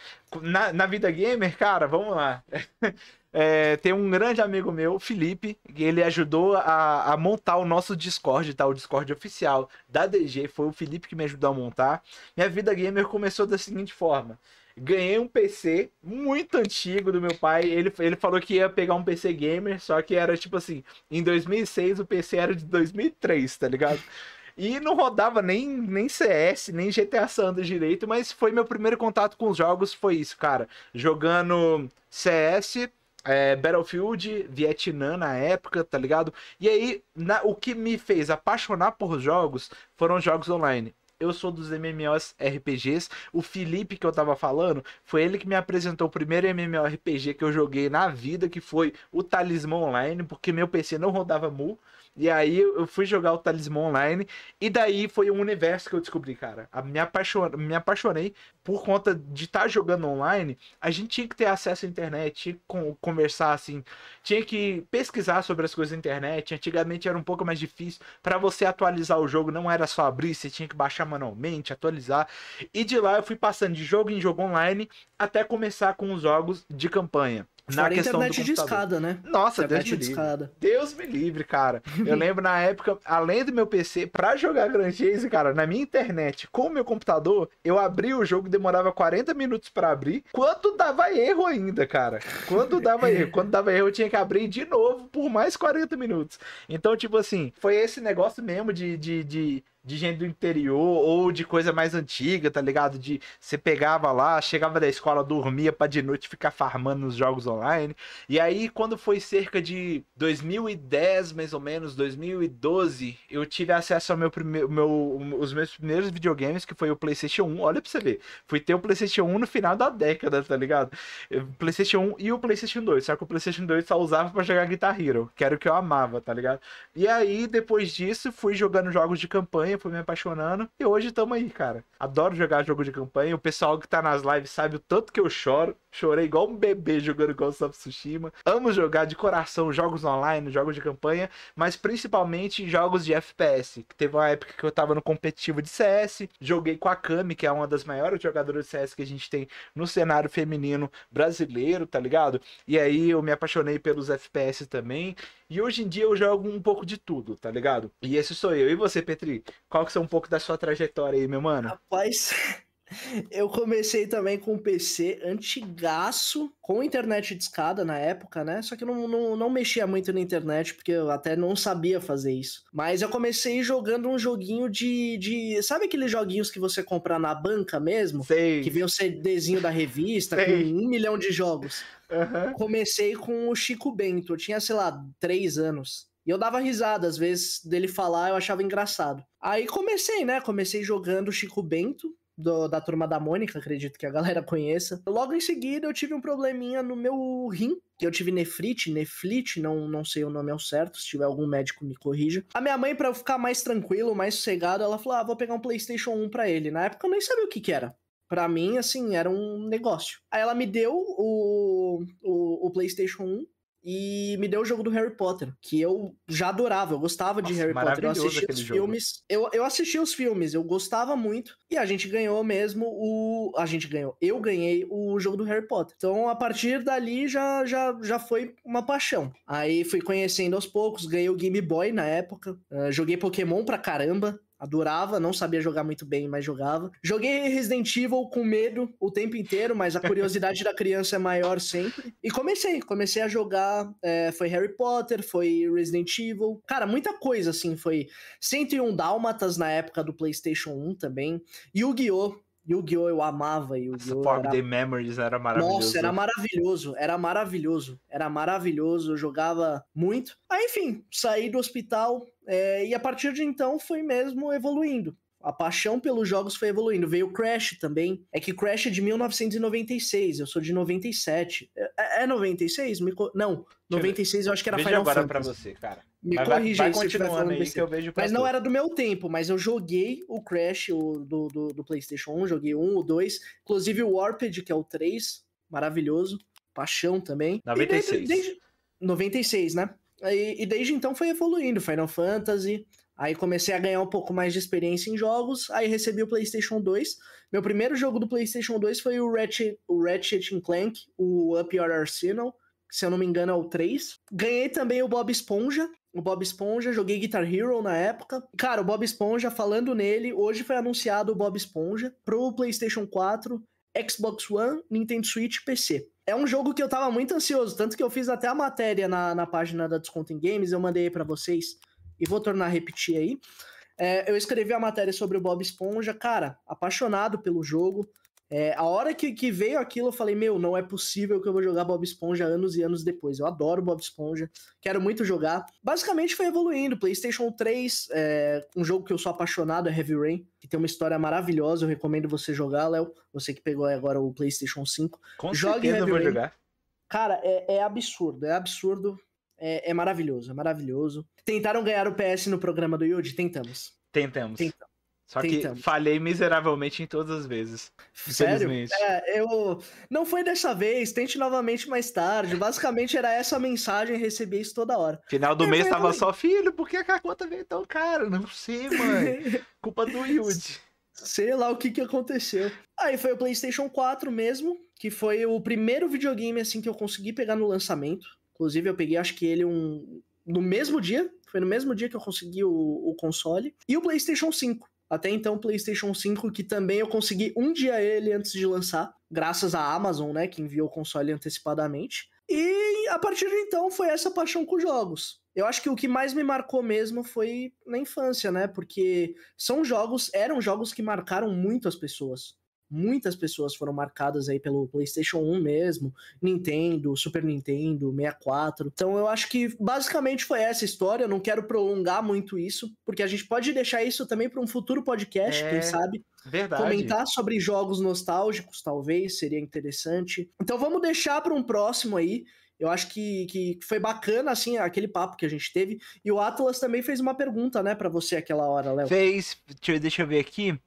[SPEAKER 1] Na, na vida gamer, cara, vamos lá. É, tem um grande amigo meu, Felipe, que ele ajudou a, a, montar o nosso Discord, tá? O Discord oficial da DG. Foi o Felipe que me ajudou a montar. Minha vida gamer começou da seguinte forma. Ganhei um PC muito antigo do meu pai. Ele, ele falou que ia pegar um PC gamer, só que era tipo assim: em 2006 o PC era de 2003, tá ligado? E não rodava nem, nem CS, nem GTA Sanders direito, mas foi meu primeiro contato com os jogos, foi isso, cara. Jogando CS, é, Battlefield, Vietnã na época, tá ligado? E aí, na, o que me fez apaixonar por jogos foram jogos online. Eu sou dos MMOs RPGs. O Felipe que eu tava falando, foi ele que me apresentou o primeiro MMORPG que eu joguei na vida, que foi o Talismã Online, porque meu PC não rodava mu. E aí eu fui jogar o Talismã Online. E daí foi um universo que eu descobri, cara. Me, apaixon... me apaixonei por conta de estar tá jogando online. A gente tinha que ter acesso à internet, conversar assim, tinha que pesquisar sobre as coisas da internet. Antigamente era um pouco mais difícil. para você atualizar o jogo, não era só abrir, você tinha que baixar manualmente, atualizar. E de lá eu fui passando de jogo em jogo online até começar com os jogos de campanha. na
[SPEAKER 2] Fora
[SPEAKER 1] questão
[SPEAKER 2] internet
[SPEAKER 1] do
[SPEAKER 2] de
[SPEAKER 1] computador.
[SPEAKER 2] escada, né?
[SPEAKER 1] Nossa, Deus
[SPEAKER 2] internet
[SPEAKER 1] me
[SPEAKER 2] de
[SPEAKER 1] livre.
[SPEAKER 2] escada.
[SPEAKER 1] Deus me livre, cara. Eu lembro na época, além do meu PC, pra jogar Grand Chase, cara, na minha internet, com o meu computador, eu abri o jogo, demorava 40 minutos pra abrir. Quando dava erro ainda, cara. Quando dava erro. Quando dava erro, eu tinha que abrir de novo por mais 40 minutos. Então, tipo assim, foi esse negócio mesmo de, de, de, de gente do interior ou de coisa mais antiga, tá ligado? De você pegava lá, chegava da escola, dormia pra de noite ficar farmando nos jogos online. E aí, quando foi cerca de 2010, mais ou menos, 2012, eu tive acesso ao meu primeiro, meu, os meus primeiros videogames, que foi o PlayStation 1. Olha pra você ver. Fui ter o PlayStation 1 no final da década, tá ligado? PlayStation 1 e o PlayStation 2. Só que o PlayStation 2 só usava pra jogar Guitar Hero, que era o que eu amava, tá ligado? E aí, depois disso, fui jogando jogos de campanha, fui me apaixonando. E hoje tamo aí, cara. Adoro jogar jogo de campanha. O pessoal que tá nas lives sabe o tanto que eu choro. Chorei igual um bebê jogando Ghost of Tsushima. Amo jogar de coração jogos online, jogos de campanha, mas principalmente jogos de FPS. Teve uma época que eu tava no competitivo de CS. Joguei com a Kami, que é uma das maiores jogadoras de CS que a gente tem no cenário feminino brasileiro, tá ligado? E aí eu me apaixonei pelos FPS também. E hoje em dia eu jogo um pouco de tudo, tá ligado? E esse sou eu. E você, Petri? Qual que é um pouco da sua trajetória aí, meu mano?
[SPEAKER 2] Rapaz, eu comecei também com um PC antigaço, com internet de escada na época, né? Só que eu não, não, não mexia muito na internet, porque eu até não sabia fazer isso. Mas eu comecei jogando um joguinho de. de sabe aqueles joguinhos que você compra na banca mesmo?
[SPEAKER 1] Sei.
[SPEAKER 2] Que vem o CDzinho da revista,
[SPEAKER 1] Sei.
[SPEAKER 2] com um milhão de jogos.
[SPEAKER 1] Aham.
[SPEAKER 2] Comecei com o Chico Bento, eu tinha, sei lá, três anos. E eu dava risada, às vezes, dele falar, eu achava engraçado. Aí comecei, né? Comecei jogando Chico Bento, do- da turma da Mônica, acredito que a galera conheça. Logo em seguida, eu tive um probleminha no meu rim, que eu tive nefrite, neflite, não, não sei o nome ao certo, se tiver algum médico me corrija. A minha mãe, pra eu ficar mais tranquilo, mais sossegado, ela falou: ah, vou pegar um PlayStation 1 pra ele. Na época eu nem sabia o que que era. Pra mim, assim, era um negócio. Aí ela me deu o, o, o PlayStation 1 e me deu o jogo do Harry Potter, que eu já adorava, eu gostava de
[SPEAKER 1] Nossa,
[SPEAKER 2] Harry Potter, eu
[SPEAKER 1] aquele
[SPEAKER 2] os
[SPEAKER 1] jogo.
[SPEAKER 2] filmes, eu, eu assistia os filmes, eu gostava muito, e a gente ganhou mesmo o... a gente ganhou, eu ganhei o jogo do Harry Potter. Então, a partir dali, já, já, já foi uma paixão. Aí, fui conhecendo aos poucos, ganhei o Game Boy na época, eh, joguei Pokémon pra caramba, Adorava, não sabia jogar muito bem, mas jogava. Joguei Resident Evil com medo o tempo inteiro, mas a curiosidade da criança é maior sempre. E comecei, comecei a jogar. é, foi Harry Potter, foi Resident Evil. Cara, muita coisa assim. Foi 101 Dálmatas na época do PlayStation 1 também. Yu-Gi-Oh! Yu-Gi-Oh! eu amava Yu-Gi-Oh!
[SPEAKER 1] Fog
[SPEAKER 2] era
[SPEAKER 1] the Memories era maravilhoso.
[SPEAKER 2] nossa, era maravilhoso, era maravilhoso, era maravilhoso, eu jogava muito. Aí, enfim, saí do hospital é, e a partir de então foi mesmo evoluindo. A paixão pelos jogos foi evoluindo. Veio Crash também. É que Crash é de 1996, eu sou de 97. É, é 96? Me co- Não,
[SPEAKER 1] eu ver.
[SPEAKER 2] 96 eu acho que era
[SPEAKER 1] Vejo
[SPEAKER 2] Final
[SPEAKER 1] agora
[SPEAKER 2] Fantasy.
[SPEAKER 1] pra você, cara.
[SPEAKER 2] Me
[SPEAKER 1] Mas vai,
[SPEAKER 2] corrija
[SPEAKER 1] vai
[SPEAKER 2] se estiver
[SPEAKER 1] continuando aí que eu vejo
[SPEAKER 2] Mas não era do meu tempo, mas eu joguei o Crash o do, do, do PlayStation 1, joguei um, o 2, inclusive o Warped, que é o 3, maravilhoso, paixão também. E
[SPEAKER 1] 96.
[SPEAKER 2] desde, desde- 96, né? E, e desde então foi evoluindo, Final Fantasy, aí comecei a ganhar um pouco mais de experiência em jogos, aí recebi o PlayStation 2. Meu primeiro jogo do PlayStation 2 foi o Ratchet, o Ratchet and Clank, o Up Your Arsenal, que, se eu não me engano é o 3. Ganhei também o Bob Esponja, o Bob Esponja, joguei Guitar Hero na época. Cara, o Bob Esponja, falando nele, hoje foi anunciado o Bob Esponja pro PlayStation 4, Xbox One, Nintendo Switch e PC. É um jogo que eu tava muito ansioso, tanto que eu fiz até a matéria na, na página da Desconto Games, eu mandei aí vocês e vou tornar a repetir aí. É, eu escrevi a matéria sobre o Bob Esponja, cara, apaixonado pelo jogo. É, a hora que, que veio aquilo, eu falei, meu, não é possível que eu vou jogar Bob Esponja anos e anos depois. Eu adoro Bob Esponja, quero muito jogar. Basicamente foi evoluindo. PlayStation 3, é, um jogo que eu sou apaixonado é Heavy Rain, que tem uma história maravilhosa. Eu recomendo você jogar, Léo. Você que pegou agora o PlayStation 5.
[SPEAKER 1] Com
[SPEAKER 2] Jogue
[SPEAKER 1] certeza eu vou
[SPEAKER 2] Heavy Rain.
[SPEAKER 1] jogar.
[SPEAKER 2] Cara, é, é absurdo, é absurdo. É, é maravilhoso, é maravilhoso. Tentaram ganhar o PS no programa do Yuji? Tentamos.
[SPEAKER 1] Tentamos.
[SPEAKER 2] Tentamos.
[SPEAKER 1] Só que falhei miseravelmente em todas as vezes.
[SPEAKER 2] Sério? É, eu. Não foi dessa vez, tente novamente mais tarde. Basicamente era essa a mensagem, recebi isso toda hora.
[SPEAKER 1] Final do
[SPEAKER 2] É,
[SPEAKER 1] mês tava
[SPEAKER 2] evoluir.
[SPEAKER 1] só, filho, por que que a conta veio tão cara? Não sei, mãe. Culpa do Yuji.
[SPEAKER 2] Sei lá o que que aconteceu. Aí foi o PlayStation 4 mesmo, que foi o primeiro videogame assim que eu consegui pegar no lançamento. Inclusive eu peguei acho que ele um no mesmo dia, foi no mesmo dia que eu consegui o, o console. E o PlayStation 5. Até então, o PlayStation 5, que também eu consegui um dia ele antes de lançar, graças à Amazon, né, que enviou o console antecipadamente. E a partir de então foi essa paixão com jogos. Eu acho que o que mais me marcou mesmo foi na infância, né? Porque são jogos, eram jogos que marcaram muito as pessoas. Muitas pessoas foram marcadas aí pelo PlayStation 1 mesmo, Nintendo, Super Nintendo, 64. Então eu acho que basicamente foi essa história. Eu não quero prolongar muito isso, porque a gente pode deixar isso também para um futuro podcast, é... quem sabe.
[SPEAKER 1] Verdade.
[SPEAKER 2] Comentar sobre jogos nostálgicos, talvez, seria interessante. Então vamos deixar para um próximo aí. Eu acho que, que foi bacana, assim, aquele papo que a gente teve. E o Atlas também fez uma pergunta, né, para você aquela hora, Léo.
[SPEAKER 1] Fez. Deixa eu ver aqui.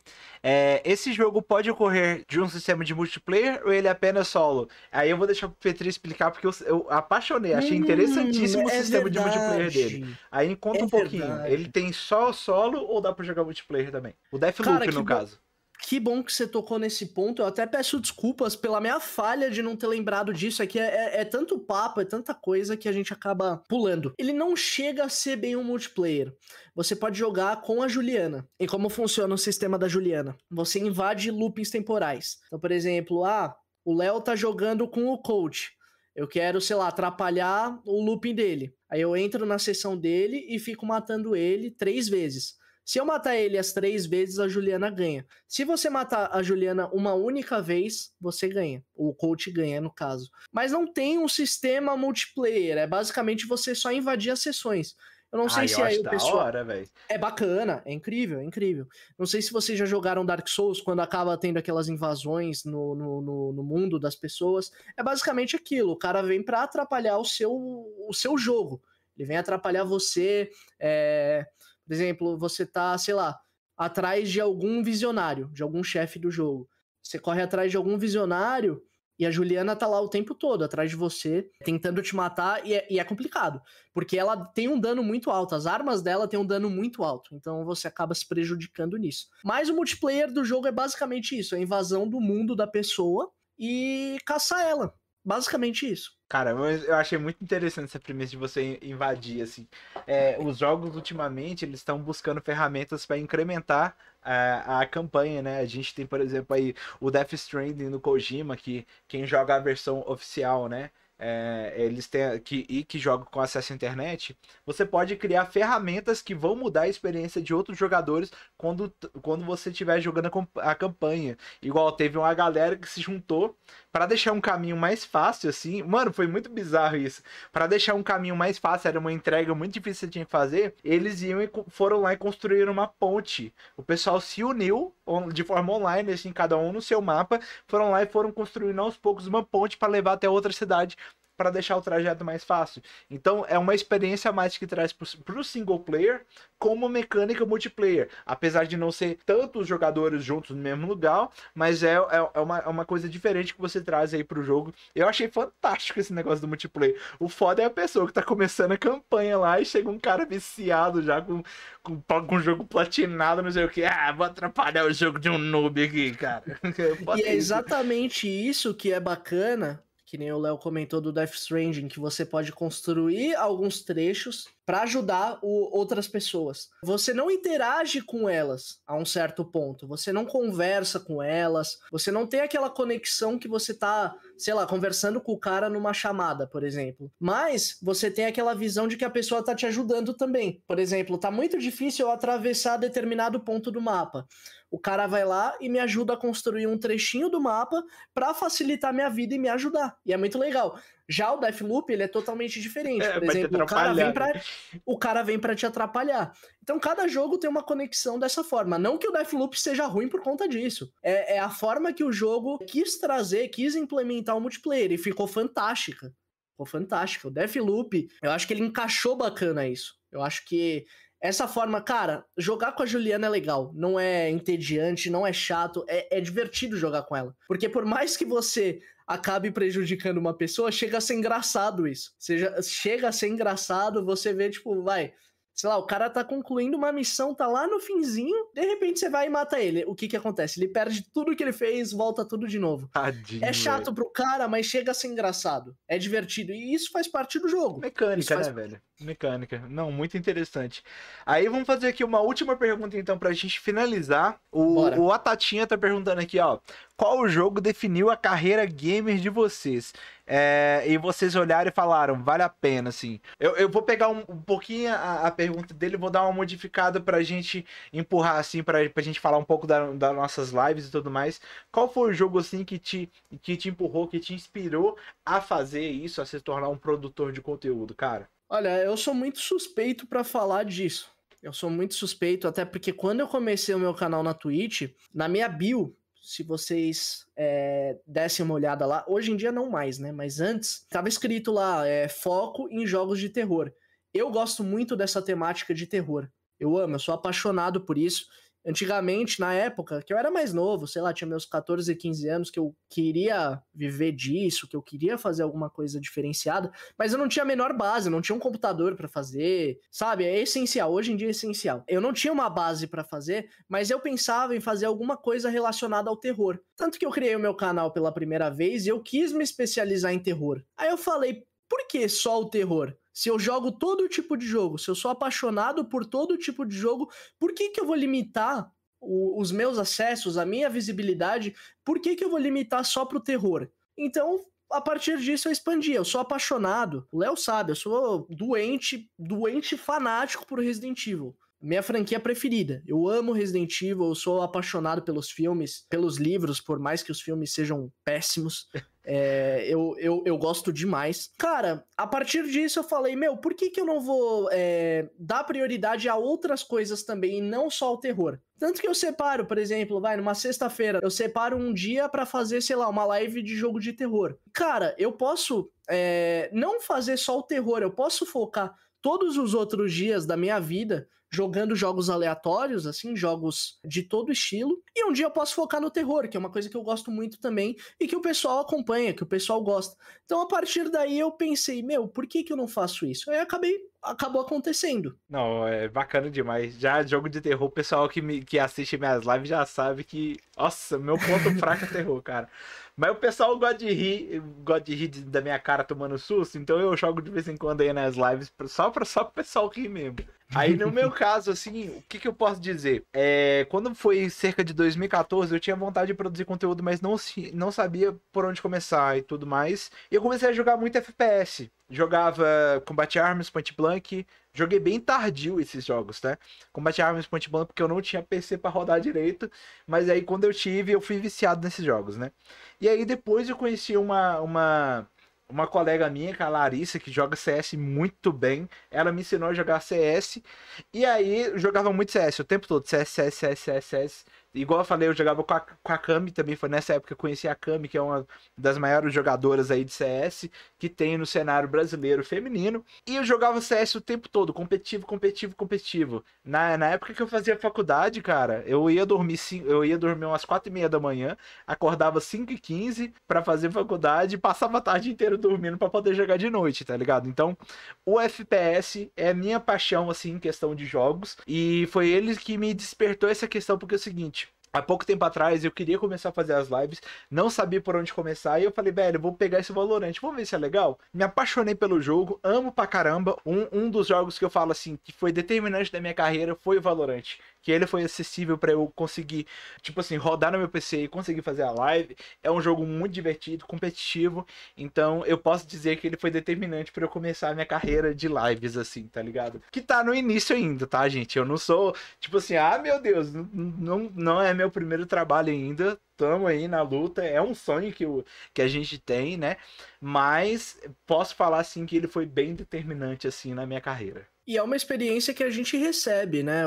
[SPEAKER 1] É, esse jogo pode ocorrer de um sistema de multiplayer ou ele é apenas solo? Aí eu vou deixar pro Petri explicar, porque eu, eu apaixonei. Achei hum, interessantíssimo hum, é o sistema verdade. de multiplayer dele. Aí conta é um pouquinho. Verdade. Ele tem só solo ou dá pra jogar multiplayer também? O Deathloop, no caso.
[SPEAKER 2] Que bom que você tocou nesse ponto. Eu até peço desculpas pela minha falha de não ter lembrado disso. Aqui é, é, é, tanto papo, é tanta coisa que a gente acaba pulando. Ele não chega a ser bem um multiplayer. Você pode jogar com a Juliana. E como funciona o sistema da Juliana? Você invade loopings temporais. Então, por exemplo, ah, o Léo tá jogando com o coach. Eu quero, sei lá, atrapalhar o looping dele. Aí eu entro na sessão dele e fico matando ele três vezes. Se eu matar ele as três vezes, a Juliana ganha. Se você matar a Juliana uma única vez, você ganha. O coach ganha, no caso. Mas não tem um sistema multiplayer. É basicamente você só invadir as sessões. Eu não sei se aí o pessoal.
[SPEAKER 1] Hora,
[SPEAKER 2] é bacana, é incrível, é incrível. Não sei se vocês já jogaram Dark Souls quando acaba tendo aquelas invasões no, no, no, no mundo das pessoas. É basicamente aquilo. O cara vem para atrapalhar o seu, o seu jogo. Ele vem atrapalhar você. É por exemplo, você tá, sei lá, atrás de algum visionário, de algum chefe do jogo. Você corre atrás de algum visionário e a Juliana tá lá o tempo todo, atrás de você, tentando te matar, e é, e é, complicado. Porque ela tem um dano muito alto, as armas dela têm um dano muito alto, então você acaba se prejudicando nisso. Mas o multiplayer do jogo é basicamente isso: a invasão do mundo da pessoa e caçar ela. Basicamente isso.
[SPEAKER 1] Cara, eu achei muito interessante essa premissa de você invadir, assim. É, os jogos, ultimamente, eles estão buscando ferramentas para incrementar a, a campanha, né? A gente tem, por exemplo, aí o Death Stranding no Kojima, que quem joga a versão oficial, né? É, eles têm que, e que jogam com acesso à internet, você pode criar ferramentas que vão mudar a experiência de outros jogadores quando, quando você estiver jogando a, campanha. Igual teve uma galera que se juntou para deixar um caminho mais fácil, assim. Mano, foi muito bizarro isso. Para deixar um caminho mais fácil, era uma entrega muito difícil que tinha que fazer. Eles iam e foram lá e construíram uma ponte. O pessoal se uniu de forma online, assim, cada um no seu mapa. Foram lá e foram construindo aos poucos uma ponte para levar até outra cidade para deixar o trajeto mais fácil. Então é uma experiência a mais que traz para o single player como mecânica multiplayer. Apesar de não ser tantos jogadores juntos no mesmo lugar, mas é, é, é, uma, é uma coisa diferente que você traz aí pro jogo. Eu achei fantástico esse negócio do multiplayer. O foda é a pessoa que tá começando a campanha lá e chega um cara viciado já com, com, com o jogo platinado, não sei o que. Ah, vou atrapalhar o jogo de um noob aqui, cara.
[SPEAKER 2] e é exatamente isso que é bacana que nem o Léo comentou do Death Stranding, que você pode construir alguns trechos para ajudar o, outras pessoas. Você não interage com elas a um certo ponto, você não conversa com elas, você não tem aquela conexão que você tá, sei lá, conversando com o cara numa chamada, por exemplo. Mas você tem aquela visão de que a pessoa tá te ajudando também. Por exemplo, tá muito difícil eu atravessar determinado ponto do mapa. O cara vai lá e me ajuda a construir um trechinho do mapa para facilitar minha vida e me ajudar. E é muito legal. Já o Deathloop, ele é totalmente diferente. É, Por exemplo, o cara, vem pra, o cara vem para te atrapalhar. Então, cada jogo tem uma conexão dessa forma. Não que o Deathloop seja ruim por conta disso. É, é a forma que o jogo quis trazer, quis implementar o multiplayer e ficou fantástica. Ficou fantástica. O Deathloop, eu acho que ele encaixou bacana isso. Eu acho que essa forma, cara, jogar com a Juliana é legal. Não é entediante, não é chato, é, é divertido jogar com ela. Porque por mais que você acabe prejudicando uma pessoa, chega a ser engraçado isso. Seja, chega a ser engraçado, você vê, tipo, vai. sei lá, o cara tá concluindo uma missão, tá lá no finzinho, de repente você vai e mata ele. O que que acontece? Ele perde tudo que ele fez, volta tudo de novo.
[SPEAKER 1] Tadinho,
[SPEAKER 2] é chato
[SPEAKER 1] velho.
[SPEAKER 2] pro cara, mas chega a ser engraçado. É divertido. E isso faz parte do jogo.
[SPEAKER 1] Mecânica,
[SPEAKER 2] faz-
[SPEAKER 1] né, velho? Mecânica. Não, muito interessante. Aí vamos fazer aqui uma última pergunta, então, pra gente finalizar. O,
[SPEAKER 2] Bora.
[SPEAKER 1] o Atatinha tá perguntando aqui, ó. Qual jogo definiu a carreira gamer de vocês? É, e vocês olharam e falaram, vale a pena, assim. Eu, eu vou pegar um, um pouquinho a, a pergunta dele, vou dar uma modificada pra gente empurrar, assim, pra, pra gente falar um pouco da- das nossas lives e tudo mais. Qual foi o jogo, assim, que te, que te empurrou, que te inspirou a fazer isso, a se tornar um produtor de conteúdo, cara?
[SPEAKER 2] Olha, eu sou muito suspeito pra falar disso. Eu sou muito suspeito, até porque quando eu comecei o meu canal na Twitch, na minha bio, se vocês é, dessem uma olhada lá, hoje em dia não mais, né? Mas antes, tava escrito lá, é, foco em jogos de terror. Eu gosto muito dessa temática de terror. Eu amo, eu sou apaixonado por isso. Antigamente, na época, que eu era mais novo, sei lá, tinha meus 14, 15 anos, que eu queria viver disso, que eu queria fazer alguma coisa diferenciada, mas eu não tinha a menor base, não tinha um computador pra fazer, sabe? É essencial, hoje em dia é essencial. Eu não tinha uma base pra fazer, mas eu pensava em fazer alguma coisa relacionada ao terror. Tanto que eu criei o meu canal pela primeira vez e eu quis me especializar em terror. Aí eu falei, por que só o terror? Se eu jogo todo tipo de jogo, se eu sou apaixonado por todo tipo de jogo, por que, que eu vou limitar o- os meus acessos, a minha visibilidade? Por que, que eu vou limitar só pro terror? Então, a partir disso eu expandi. Eu sou apaixonado. O Léo sabe, eu sou doente, doente fanático por Resident Evil. Minha franquia preferida. Eu amo Resident Evil, eu sou apaixonado pelos filmes, pelos livros, por mais que os filmes sejam péssimos. É, eu, eu, eu gosto demais. Cara, a partir disso eu falei, meu, por que, que eu não vou é, dar prioridade a outras coisas também e não só ao terror? Tanto que eu separo, por exemplo, vai, numa sexta-feira, eu separo um dia pra fazer, sei lá, uma live de jogo de terror. Cara, eu posso é, não fazer só o terror, eu posso focar todos os outros dias da minha vida jogando jogos aleatórios, assim, jogos de todo estilo. E um dia eu posso focar no terror, que é uma coisa que eu gosto muito também e que o pessoal acompanha, que o pessoal gosta. Então, a partir daí eu pensei, meu, por que que eu não faço isso? Aí acabei, acabou acontecendo.
[SPEAKER 1] Não, é bacana demais. Já jogo de terror, o pessoal que, me, que assiste minhas lives já sabe que. Nossa, meu ponto fraco é terror, cara. Mas o pessoal gosta de rir, gosta de rir da minha cara tomando susto, então eu jogo de vez em quando aí nas lives pra- só pra só pro pessoal rir mesmo. Aí no meu caso, assim, o que, que eu posso dizer? É, quando foi cerca de 2014, eu tinha vontade de produzir conteúdo, mas não, não sabia por onde começar e tudo mais. E eu comecei a jogar muito FPS. Jogava Combat Arms, Point Blank. Joguei bem tardio esses jogos, né? Combat Arms, Point Blank, porque eu não tinha PC pra rodar direito. Mas aí quando eu tive, eu fui viciado nesses jogos, né? E aí depois eu conheci uma, uma, uma colega minha, que é a Larissa, que joga CS muito bem. Ela me ensinou a jogar CS. E aí jogava muito CS o tempo todo. CS, CS, CS, CS, CS. Igual eu falei, eu jogava com a, com a Kami também. Foi nessa época que eu conheci a Kami, que é uma das maiores jogadoras aí de CS que tem no cenário brasileiro feminino. E eu jogava CS o tempo todo, competitivo, competitivo, competitivo. Na, na época que eu fazia faculdade, cara, eu ia dormir eu ia dormir umas quatro e meia da manhã, acordava 5 e 15 pra fazer faculdade e passava a tarde inteira dormindo pra poder jogar de noite, tá ligado? Então, o FPS é minha paixão, assim, em questão de jogos. E foi ele que me despertou essa questão, porque é o seguinte. Há pouco tempo atrás eu queria começar a fazer as lives, não sabia por onde começar, e eu falei, velho, vou pegar esse Valorant, vamos ver se é legal. Me apaixonei pelo jogo, amo pra caramba. Um, um dos jogos que eu falo assim, que foi determinante da minha carreira foi o Valorant. Que ele foi acessível pra eu conseguir, tipo assim, rodar no meu PC e conseguir fazer a live. É um jogo muito divertido, competitivo. Então eu posso dizer que ele foi determinante pra eu começar a minha carreira de lives, assim, tá ligado? Que tá no início ainda, tá, gente? Eu não sou, tipo assim, ah, meu Deus, não, não é meu primeiro trabalho ainda. Tamo aí na luta. É um sonho que, o, que a gente tem, né? Mas posso falar, assim, que ele foi bem determinante, assim, na minha carreira.
[SPEAKER 2] E é uma experiência que a gente recebe, né?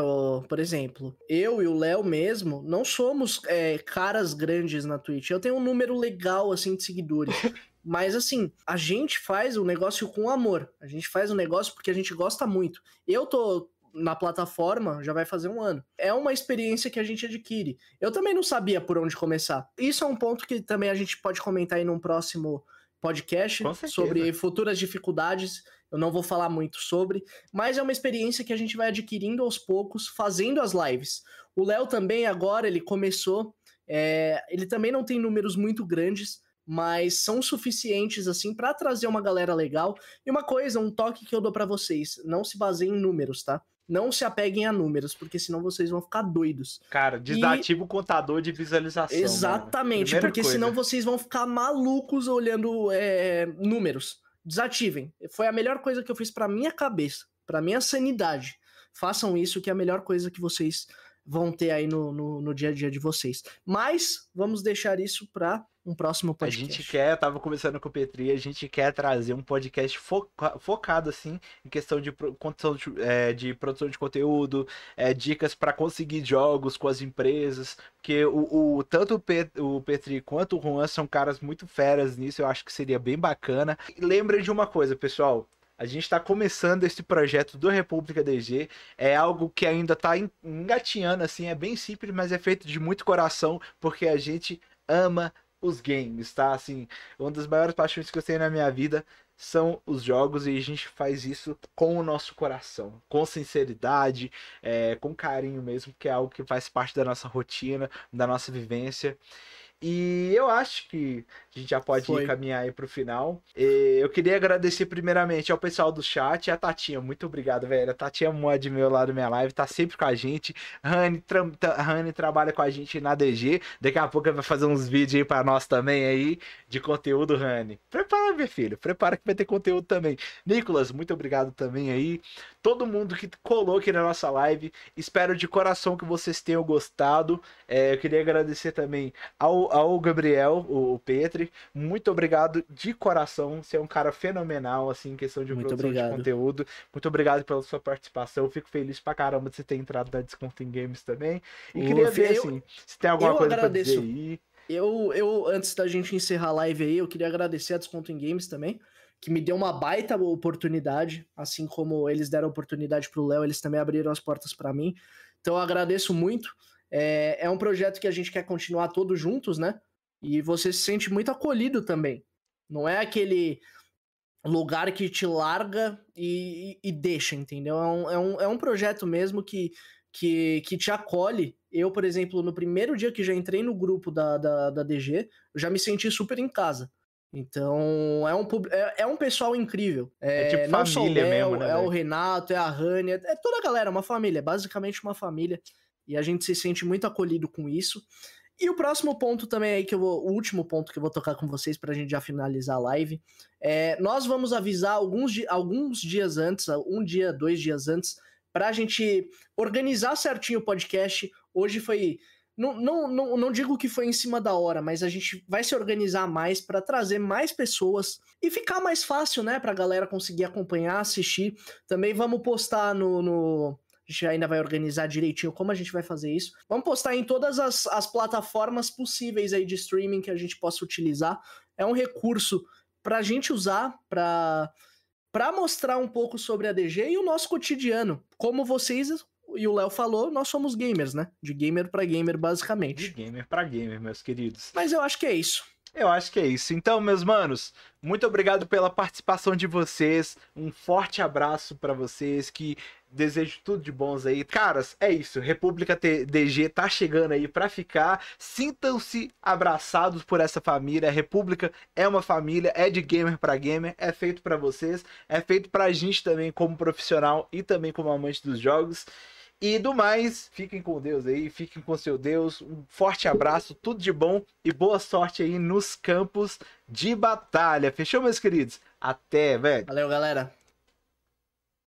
[SPEAKER 2] Por exemplo, eu e o Léo mesmo não somos é, caras grandes na Twitch. Eu tenho um número legal, assim, de seguidores. Mas, assim, a gente faz o negócio com amor. A gente faz o negócio porque a gente gosta muito. Eu tô na plataforma já vai fazer um ano. É uma experiência que a gente adquire. Eu também não sabia por onde começar. Isso é um ponto que também a gente pode comentar aí num próximo podcast sobre futuras dificuldades. Eu não vou falar muito sobre, mas é uma experiência que a gente vai adquirindo aos poucos, fazendo as lives. O Léo também agora ele começou. É, ele também não tem números muito grandes, mas são suficientes assim para trazer uma galera legal. E uma coisa, um toque que eu dou para vocês, não se baseiem em números, tá? Não se apeguem a números, porque senão vocês vão ficar doidos.
[SPEAKER 1] Cara, desativa e... o contador de visualização.
[SPEAKER 2] Exatamente, porque coisa. senão vocês vão ficar malucos olhando é, números. Desativem. Foi a melhor coisa que eu fiz para minha cabeça, para minha sanidade. Façam isso, que é a melhor coisa que vocês vão ter aí no, no, no dia a dia de vocês. Mas vamos deixar isso para um próximo podcast.
[SPEAKER 1] A gente quer, tava conversando com o Petri, a gente quer trazer um podcast foca, focado assim em questão de, condição de, é, de produção de conteúdo, é, dicas para conseguir jogos com as empresas, porque o, o tanto o, Pet, o Petri quanto o Juan são caras muito feras nisso, eu acho que seria bem bacana. E lembrem de uma coisa, pessoal, a gente está começando esse projeto do República DG. É algo que ainda está engatinhando, assim, é bem simples, mas é feito de muito coração, porque a gente ama os games, tá? Assim, uma das maiores paixões que eu tenho na minha vida são os jogos e a gente faz isso com o nosso coração, com sinceridade, é, com carinho mesmo, que é algo que faz parte da nossa rotina, da nossa vivência. E eu acho que a gente já pode Foi. caminhar aí pro final. E eu queria agradecer primeiramente ao pessoal do chat e a Tatinha. Muito obrigado, velho. A Tatinha Mod, meu lado minha live, tá sempre com a gente. Rani, tra Rani trabalha com a gente na DG. Daqui a pouco vai fazer uns vídeos aí pra nós também aí, de conteúdo, Rani. Prepara, meu filho. Prepara que vai ter conteúdo também. Nicolas, muito obrigado também aí todo mundo que colou aqui na nossa live. Espero de coração que vocês tenham gostado. É, eu queria agradecer também ao, ao Gabriel, o, Petri. Muito obrigado de coração. Você é um cara fenomenal, assim, em questão de Muito produção obrigado. de conteúdo. Muito obrigado pela sua participação. fico feliz pra caramba de você ter entrado na Discounting Games também. E queria ver, assim, se tem alguma coisa agradeço. pra dizer aí.
[SPEAKER 2] Eu, eu, antes da gente encerrar a live aí, eu queria agradecer a Discounting Games também que me deu uma baita oportunidade, assim como eles deram oportunidade para o Léo, eles também abriram as portas para mim. Então eu agradeço muito. É, é um projeto que a gente quer continuar todos juntos, né? E você se sente muito acolhido também. Não é aquele lugar que te larga e, e, e deixa, entendeu? É um, é, um, é um projeto mesmo que, que, que te acolhe. Eu, por exemplo, no primeiro dia que já entrei no grupo da, da, da DG, eu já me senti super em casa. Então, é um, é, é um pessoal incrível. É, é tipo família Léo, mesmo, né? É o Renato, é a Rania, é toda a galera, uma família, basicamente uma família. E a gente se sente muito acolhido com isso. E o próximo ponto também aí que eu vou, o último ponto que eu vou tocar com vocês pra gente já finalizar a live, é nós vamos avisar alguns, alguns dias antes, um dia, dois dias antes, pra gente organizar certinho o podcast. Hoje foi não, não, não, não digo que foi em cima da hora, mas a gente vai se organizar mais para trazer mais pessoas e ficar mais fácil, né, para a galera conseguir acompanhar, assistir. Também vamos postar no, no, a gente ainda vai organizar direitinho como a gente vai fazer isso. Vamos postar em todas as, as plataformas possíveis aí de streaming que a gente possa utilizar. É um recurso para a gente usar para para mostrar um pouco sobre a DG e o nosso cotidiano, como vocês e o Léo falou, nós somos gamers, né? De gamer para gamer, basicamente.
[SPEAKER 1] De gamer para gamer, meus queridos.
[SPEAKER 2] Mas eu acho que é isso.
[SPEAKER 1] Eu acho que é isso. Então, meus manos, muito obrigado pela participação de vocês. Um forte abraço para vocês. Que desejo tudo de bons aí. Caras, é isso. República DG tá chegando aí para ficar. Sintam-se abraçados por essa família. A República é uma família, é de gamer para gamer, é feito para vocês, é feito pra gente também como profissional e também como amante dos jogos. E do mais, fiquem com Deus aí, fiquem com seu Deus. Um forte abraço, tudo de bom e boa sorte aí nos campos de batalha. Fechou, meus queridos? Até, velho.
[SPEAKER 2] Valeu, galera.